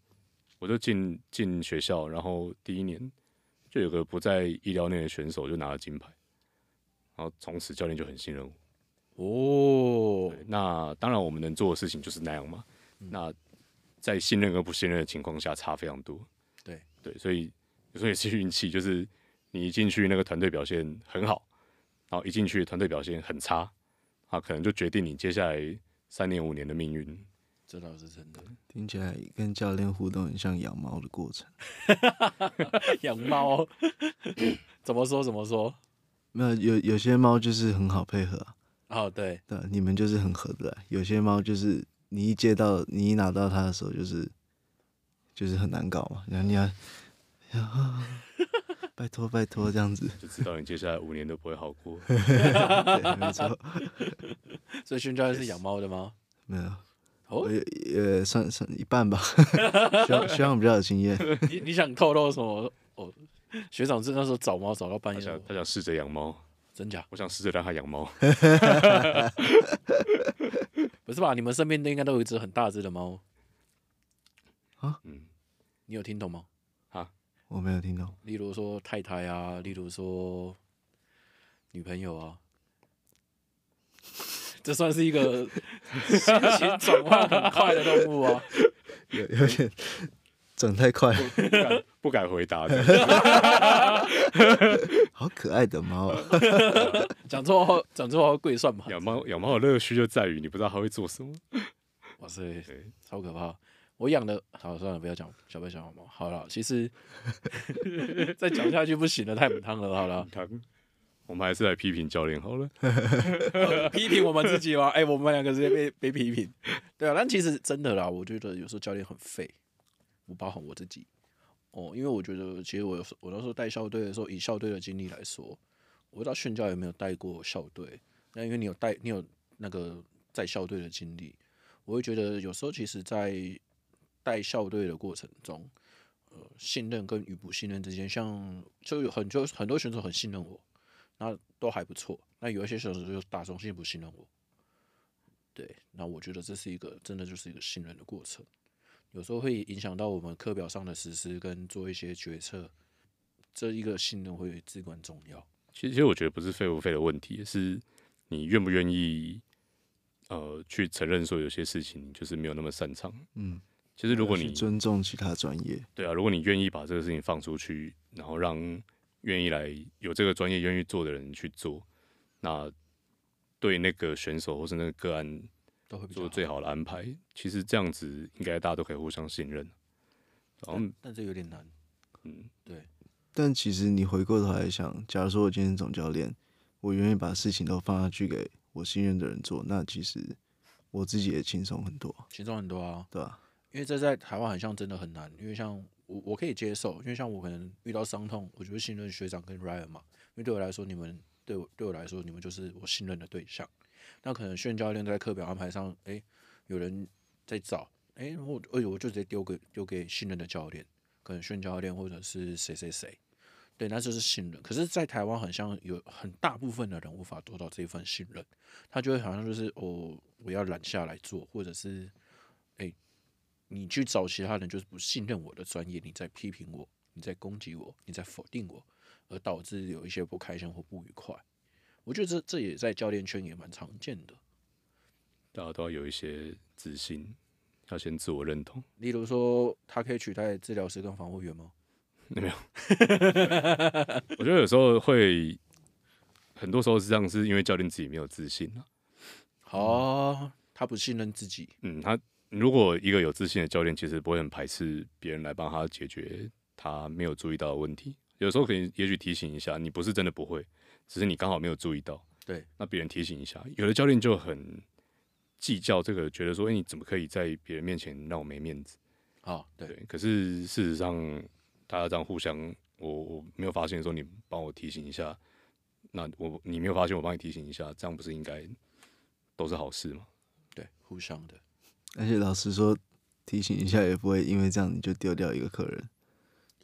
我就进进学校，然后第一年就有个不在意料内的选手就拿了金牌，然后从此教练就很信任我。哦，那当然我们能做的事情就是那样嘛。嗯、那在信任和不信任的情况下差非常多。对对，所以有时候也是运气，就是你一进去那个团队表现很好，然后一进去团队表现很差，啊，可能就决定你接下来三年五年的命运。这倒是真的，听起来跟教练互动很像养猫的过程。*laughs* 养猫？*coughs* 怎么说？怎么说？没有，有有些猫就是很好配合啊。哦，对对，你们就是很合得来。有些猫就是你一接到，你一拿到它的时候，就是就是很难搞嘛。然后你要，*laughs* 拜托拜托这样子，就知道你接下来五年都不会好过。*laughs* 对，没错。*laughs* 所以训教练是养猫的吗？没有。哦，也也算算一半吧。希望希望比较有经验。你你想透露什么？哦，学长是那时候找猫找到半夜，他想他想试着养猫。真假？我想试着让他养猫。*laughs* *laughs* 不是吧？你们身边都应该都有一只很大只的猫啊？嗯，你有听懂吗？啊，我没有听懂。例如说太太啊，例如说女朋友啊，这算是一个 *laughs* 心情转换很快的动物啊。有有点转太快，不敢不敢回答的。*laughs* 好可爱的猫，*laughs* 讲错话，讲错话会跪算吧。养猫养猫的乐趣就在于你不知道它会做什么。哇塞，超可怕！我养的，好算了，不要讲小白小猫。好了，其实 *laughs* 再讲下去不行了，太母汤了。好了，我们还是来批评教练好了。批评我们自己吗？哎、欸，我们两个直接被被批评。对啊，但其实真的啦，我觉得有时候教练很废，我包含我自己。哦，因为我觉得，其实我有时我那时候带校队的时候，以校队的经历来说，我不知道训教有没有带过校队。那因为你有带，你有那个在校队的经历，我会觉得有时候其实，在带校队的过程中，呃，信任跟与不信任之间，像就有很多很多选手很信任我，那都还不错。那有一些选手就打从心不信任我。对，那我觉得这是一个真的就是一个信任的过程。有时候会影响到我们课表上的实施跟做一些决策，这一个信任会至关重要。其实，其实我觉得不是废不废的问题，是你愿不愿意，呃，去承认说有些事情就是没有那么擅长。嗯，其实如果你尊重其他专业，对啊，如果你愿意把这个事情放出去，然后让愿意来有这个专业愿意做的人去做，那对那个选手或是那个个案。做最好的安排，其实这样子应该大家都可以互相信任。然后，但，但这有点难。嗯，对。但其实你回过头来想，假如说我今天总教练，我愿意把事情都放下去给我信任的人做，那其实我自己也轻松很多，轻松很多啊，对啊。因为这在台湾好像真的很难，因为像我我可以接受，因为像我可能遇到伤痛，我就会信任学长跟 Ryan 嘛，因为对我来说，你们对我对我来说，你们就是我信任的对象。那可能训教练在课表安排上，哎、有人在找，哎、我，哎，我就直接丢给丢给信任的教练，可能训教练或者是谁谁谁，对，那就是信任。可是，在台湾，好像有很大部分的人无法做到这份信任，他就会好像就是，哦，我要揽下来做，或者是，哎、你去找其他人，就是不信任我的专业，你在批评我，你在攻击我，你在否定我，而导致有一些不开心或不愉快。我觉得这这也在教练圈也蛮常见的，大家都要有一些自信，要先自我认同。例如说，他可以取代治疗师跟防护员吗？*laughs* 没有。我觉得有时候会，很多时候实际上是因为教练自己没有自信啊。好啊，他不信任自己。嗯，他如果一个有自信的教练，其实不会很排斥别人来帮他解决他没有注意到的问题。有时候可以，也许提醒一下，你不是真的不会。只是你刚好没有注意到，对，那别人提醒一下，有的教练就很计较这个，觉得说，哎、欸，你怎么可以在别人面前让我没面子？哦，对，对。可是事实上，大家这样互相，我我没有发现的时候，你帮我提醒一下，那我你没有发现，我帮你提醒一下，这样不是应该都是好事吗？对，互相的。而且老实说，提醒一下也不会因为这样你就丢掉一个客人。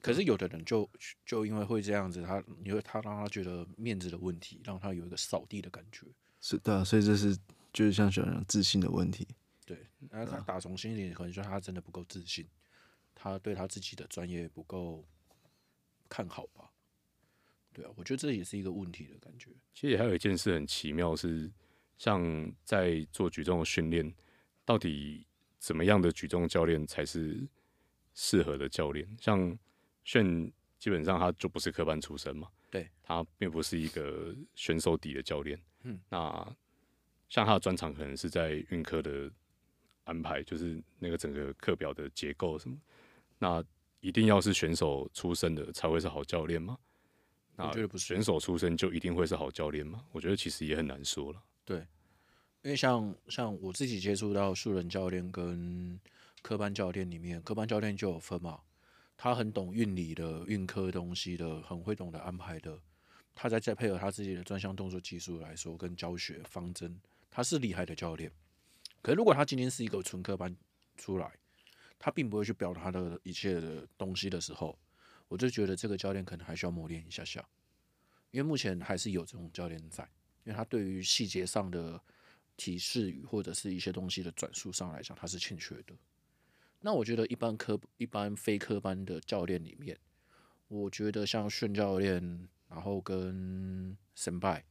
可是有的人就就因为会这样子，他因为他让他觉得面子的问题，让他有一个扫地的感觉，是的啊，所以这是就是像小杨自信的问题。对，那他打从心里可能说他真的不够自信，他对他自己的专业不够看好吧？对啊，我觉得这也是一个问题的感觉。其实还有一件事很奇妙是，像在做举重的训练，到底怎么样的举重教练才是适合的教练？像。炫基本上他就不是科班出身嘛，对他并不是一个选手底的教练。嗯，那像他的专长可能是在运科的安排，就是那个整个课表的结构什么。那一定要是选手出身的才会是好教练吗？我觉得不是。选手出身就一定会是好教练吗？我觉得其实也很难说了。对，因为像像我自己接触到素人教练跟科班教练里面，科班教练就有分嘛，他很懂运理的、运科东西的，很会懂得安排的。他在再配合他自己的专项动作技术来说，跟教学方针，他是厉害的教练。可如果他今天是一个纯科班出来，他并不会去表达他的一切的东西的时候，我就觉得这个教练可能还需要磨练一下下，因为目前还是有这种教练在，因为他对于细节上的提示语或者是一些东西的转述上来讲，他是欠缺的。那我觉得一般科一般非科班的教练里面，我觉得像炫教练，然后跟神拜，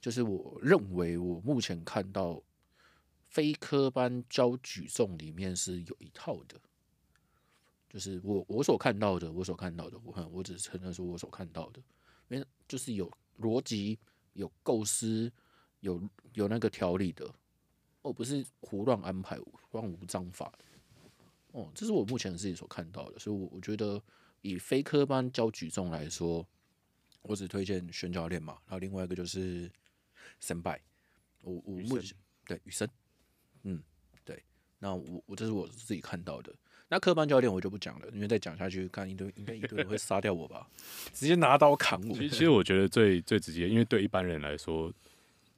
就是我认为我目前看到非科班教举重里面是有一套的。就是我我所看到的，我所看到的，我我只承认是我所看到的，因为就是有逻辑、有构思、有有那个条理的，哦，不是胡乱安排、乱无章法，哦，这是我目前自己所看到的，所以，我我觉得以非科班教举重来说，我只推荐宣教练嘛，然后另外一个就是神拜，我我目前对雨生，嗯，对，那我我这是我自己看到的。那科班教练我就不讲了，因为再讲下去，看一堆应该一堆人会杀掉我吧，直接拿刀砍我。其实，其实我觉得最最直接，因为对一般人来说，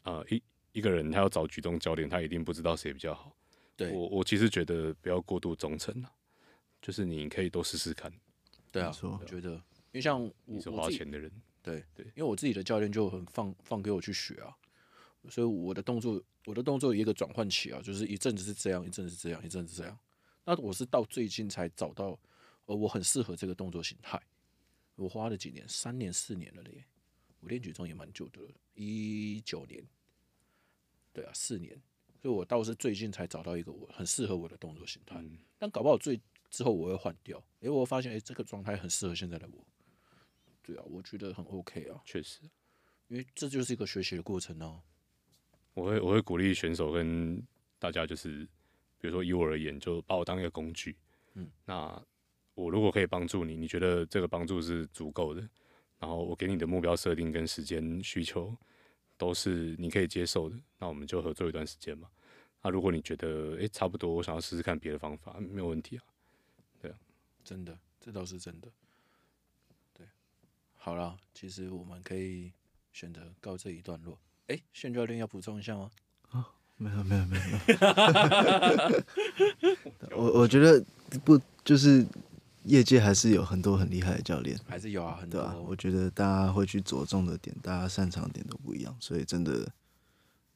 呃，一一个人他要找举重教练，他一定不知道谁比较好。对我，我其实觉得不要过度忠诚了，就是你可以多试试看。对啊，我觉得，因为像我你是花钱的人，对对，因为我自己的教练就很放放给我去学啊，所以我的动作我的动作有一个转换期啊，就是一阵子是这样，一阵子是这样，一阵子是这样。那我是到最近才找到，呃，我很适合这个动作形态。我花了几年，三年四年了嘞。我练举重也蛮久的了，一九年。对啊，四年。所以我倒是最近才找到一个我很适合我的动作形态。嗯、但搞不好最之后我会换掉，因为我发现，哎、欸，这个状态很适合现在的我。对啊，我觉得很 OK 啊。确实，因为这就是一个学习的过程哦、啊。我会我会鼓励选手跟大家就是。比如说，以我而言，就把我当一个工具。嗯，那我如果可以帮助你，你觉得这个帮助是足够的，然后我给你的目标设定跟时间需求都是你可以接受的，那我们就合作一段时间嘛。那如果你觉得诶、欸、差不多，我想要试试看别的方法，没有问题啊。对啊，真的，这倒是真的。对，好了，其实我们可以选择告这一段落。哎、欸，炫教练要补充一下吗？啊没有没有没有，*laughs* 我我觉得不就是业界还是有很多很厉害的教练，还是有啊，很多啊。我觉得大家会去着重的点，大家擅长的点都不一样，所以真的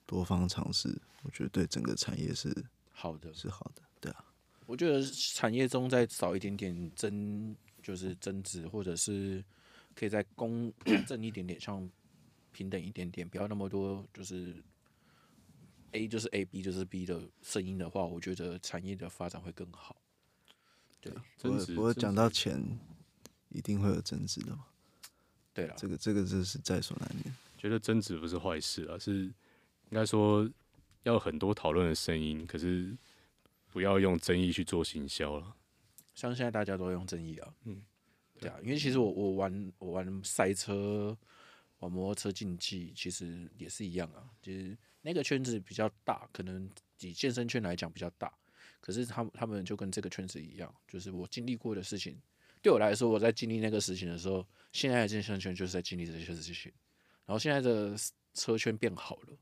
多方尝试，我觉得对整个产业是好的，是好的。对啊，我觉得产业中再少一点点争，就是争执，或者是可以再公正一点点，像平等一点点，不要那么多就是。A 就是 A，B 就是 B 的声音的话，我觉得产业的发展会更好。对，不过不过讲到钱，一定会有争执的嘛。对了，这个这个这是在所难免。觉得争执不是坏事啊，是应该说要有很多讨论的声音，可是不要用争议去做行销了。像现在大家都用争议啊，嗯，对啊，因为其实我我玩我玩赛车，玩摩托车竞技，其实也是一样啊，其实。那个圈子比较大，可能以健身圈来讲比较大，可是他们他们就跟这个圈子一样，就是我经历过的事情，对我来说，我在经历那个事情的时候，现在的健身圈就是在经历这些事情。然后现在的车圈变好了，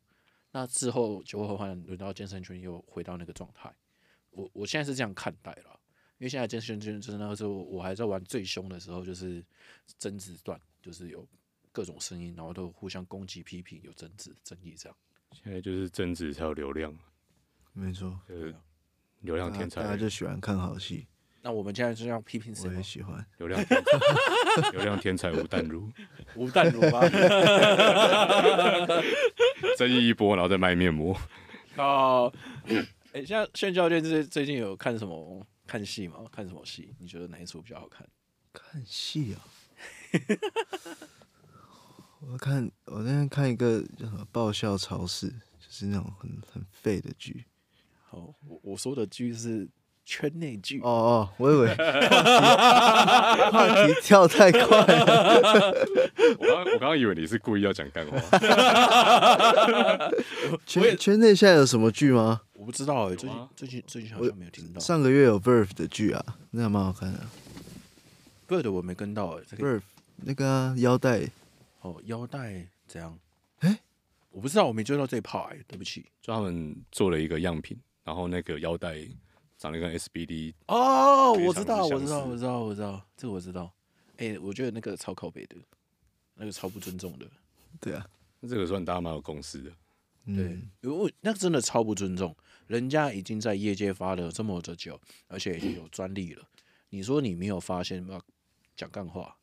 那之后就会换轮到健身圈又回到那个状态。我我现在是这样看待了，因为现在健身圈就是那个时候我还在玩最凶的时候，就是争执段，就是有各种声音，然后都互相攻击批评，有争执争议这样。现在就是争执才有流量，没错，呃，流量天才，大家就喜欢看好戏。那我们现在就要批评谁？我也喜欢流量天才，*laughs* 流量天才吴淡如，*laughs* 吴淡如吗？*laughs* 争议一波，然后再卖面膜。哦，哎，像炫教练最最近有看什么看戏吗？看什么戏？你觉得哪一出比较好看？看戏啊。我看我那天看一个叫什么爆笑超市，就是那种很很废的剧。好，我我说的剧是圈内剧。哦哦，我以为话题，*laughs* 话题跳太快了。我刚我刚刚以为你是故意要讲干话。*laughs* 圈圈内现在有什么剧吗？我不知道哎、欸，最近最近最近好像没有听到。上个月有 Verve 的剧啊，那还蛮好看的。Verve 我没跟到哎、欸、，Verve 那个、啊、腰带。哦，腰带怎样？我不知道，我没追到这一 part，对不起。就他们做了一个样品，然后那个腰带长得跟 SBD 哦，我知道，我知道，我知道，我知道，这个我知道。哎、欸，我觉得那个超靠北的，那个超不尊重的。对啊，那这个算大家蛮有共识的。对，因为那个真的超不尊重，人家已经在业界发了这么的久，而且已经有专利了。你说你没有发现吗？讲干话？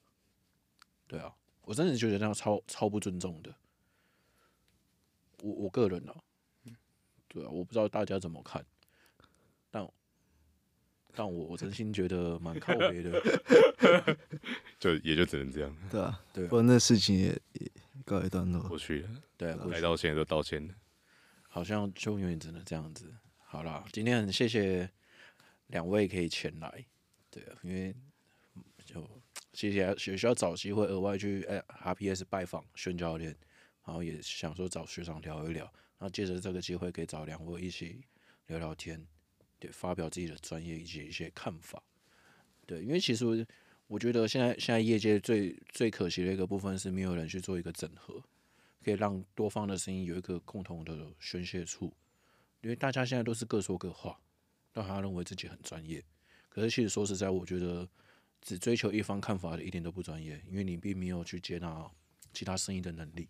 对啊。我真的觉得那样超超不尊重的，我我个人呢、啊，对啊，我不知道大家怎么看，但但我我真心觉得蛮靠北的，*laughs* 就也就只能这样，对啊，对啊，不过那事情也也告一段落，过去了，对啊，来道歉都道歉了，好像就永远只能这样子。好啦，今天很谢谢两位可以前来，对啊，因为就。谢谢，也需要找机会额外去哎 RPS 拜访宣教练，然后也想说找学长聊一聊，那借着这个机会可以找两位一起聊聊天，对，发表自己的专业以及一些看法，对，因为其实我觉得现在现在业界最最可惜的一个部分是没有人去做一个整合，可以让多方的声音有一个共同的宣泄处，因为大家现在都是各说各话，都好像认为自己很专业，可是其实说实在，我觉得。只追求一方看法的一点都不专业，因为你并没有去接纳其他声音的能力。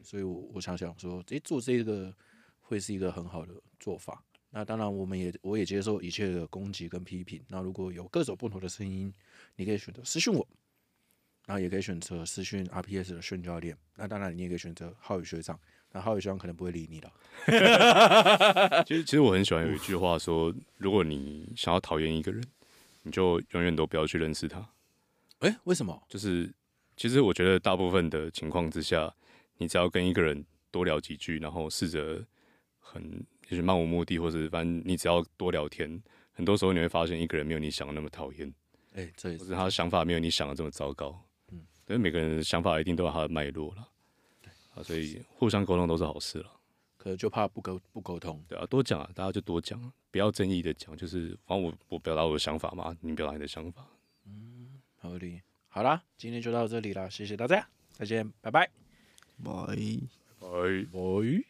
对，所以我我想想说，诶，做这个会是一个很好的做法。那当然，我们也我也接受一切的攻击跟批评。那如果有各种不同的声音，你可以选择私讯我，然后也可以选择私讯 RPS 的训教练。那当然，你也可以选择浩宇学长。那浩宇学长可能不会理你了。*laughs* *laughs* 其实，其实我很喜欢有一句话说：如果你想要讨厌一个人。你就永远都不要去认识他，哎、欸，为什么？就是其实我觉得大部分的情况之下，你只要跟一个人多聊几句，然后试着很就是漫无目的，或者反正你只要多聊天，很多时候你会发现一个人没有你想的那么讨厌，哎、欸，这也是，或者他的想法没有你想的这么糟糕，嗯，因为每个人的想法一定都有他的脉络了，啊，所以互相沟通都是好事了。可能就怕不沟不沟通，对啊，多讲啊，大家就多讲，不要争议的讲，就是反正我我表达我的想法嘛，你表达你的想法，嗯，合理。好啦，今天就到这里了，谢谢大家，再见，拜拜，拜拜拜。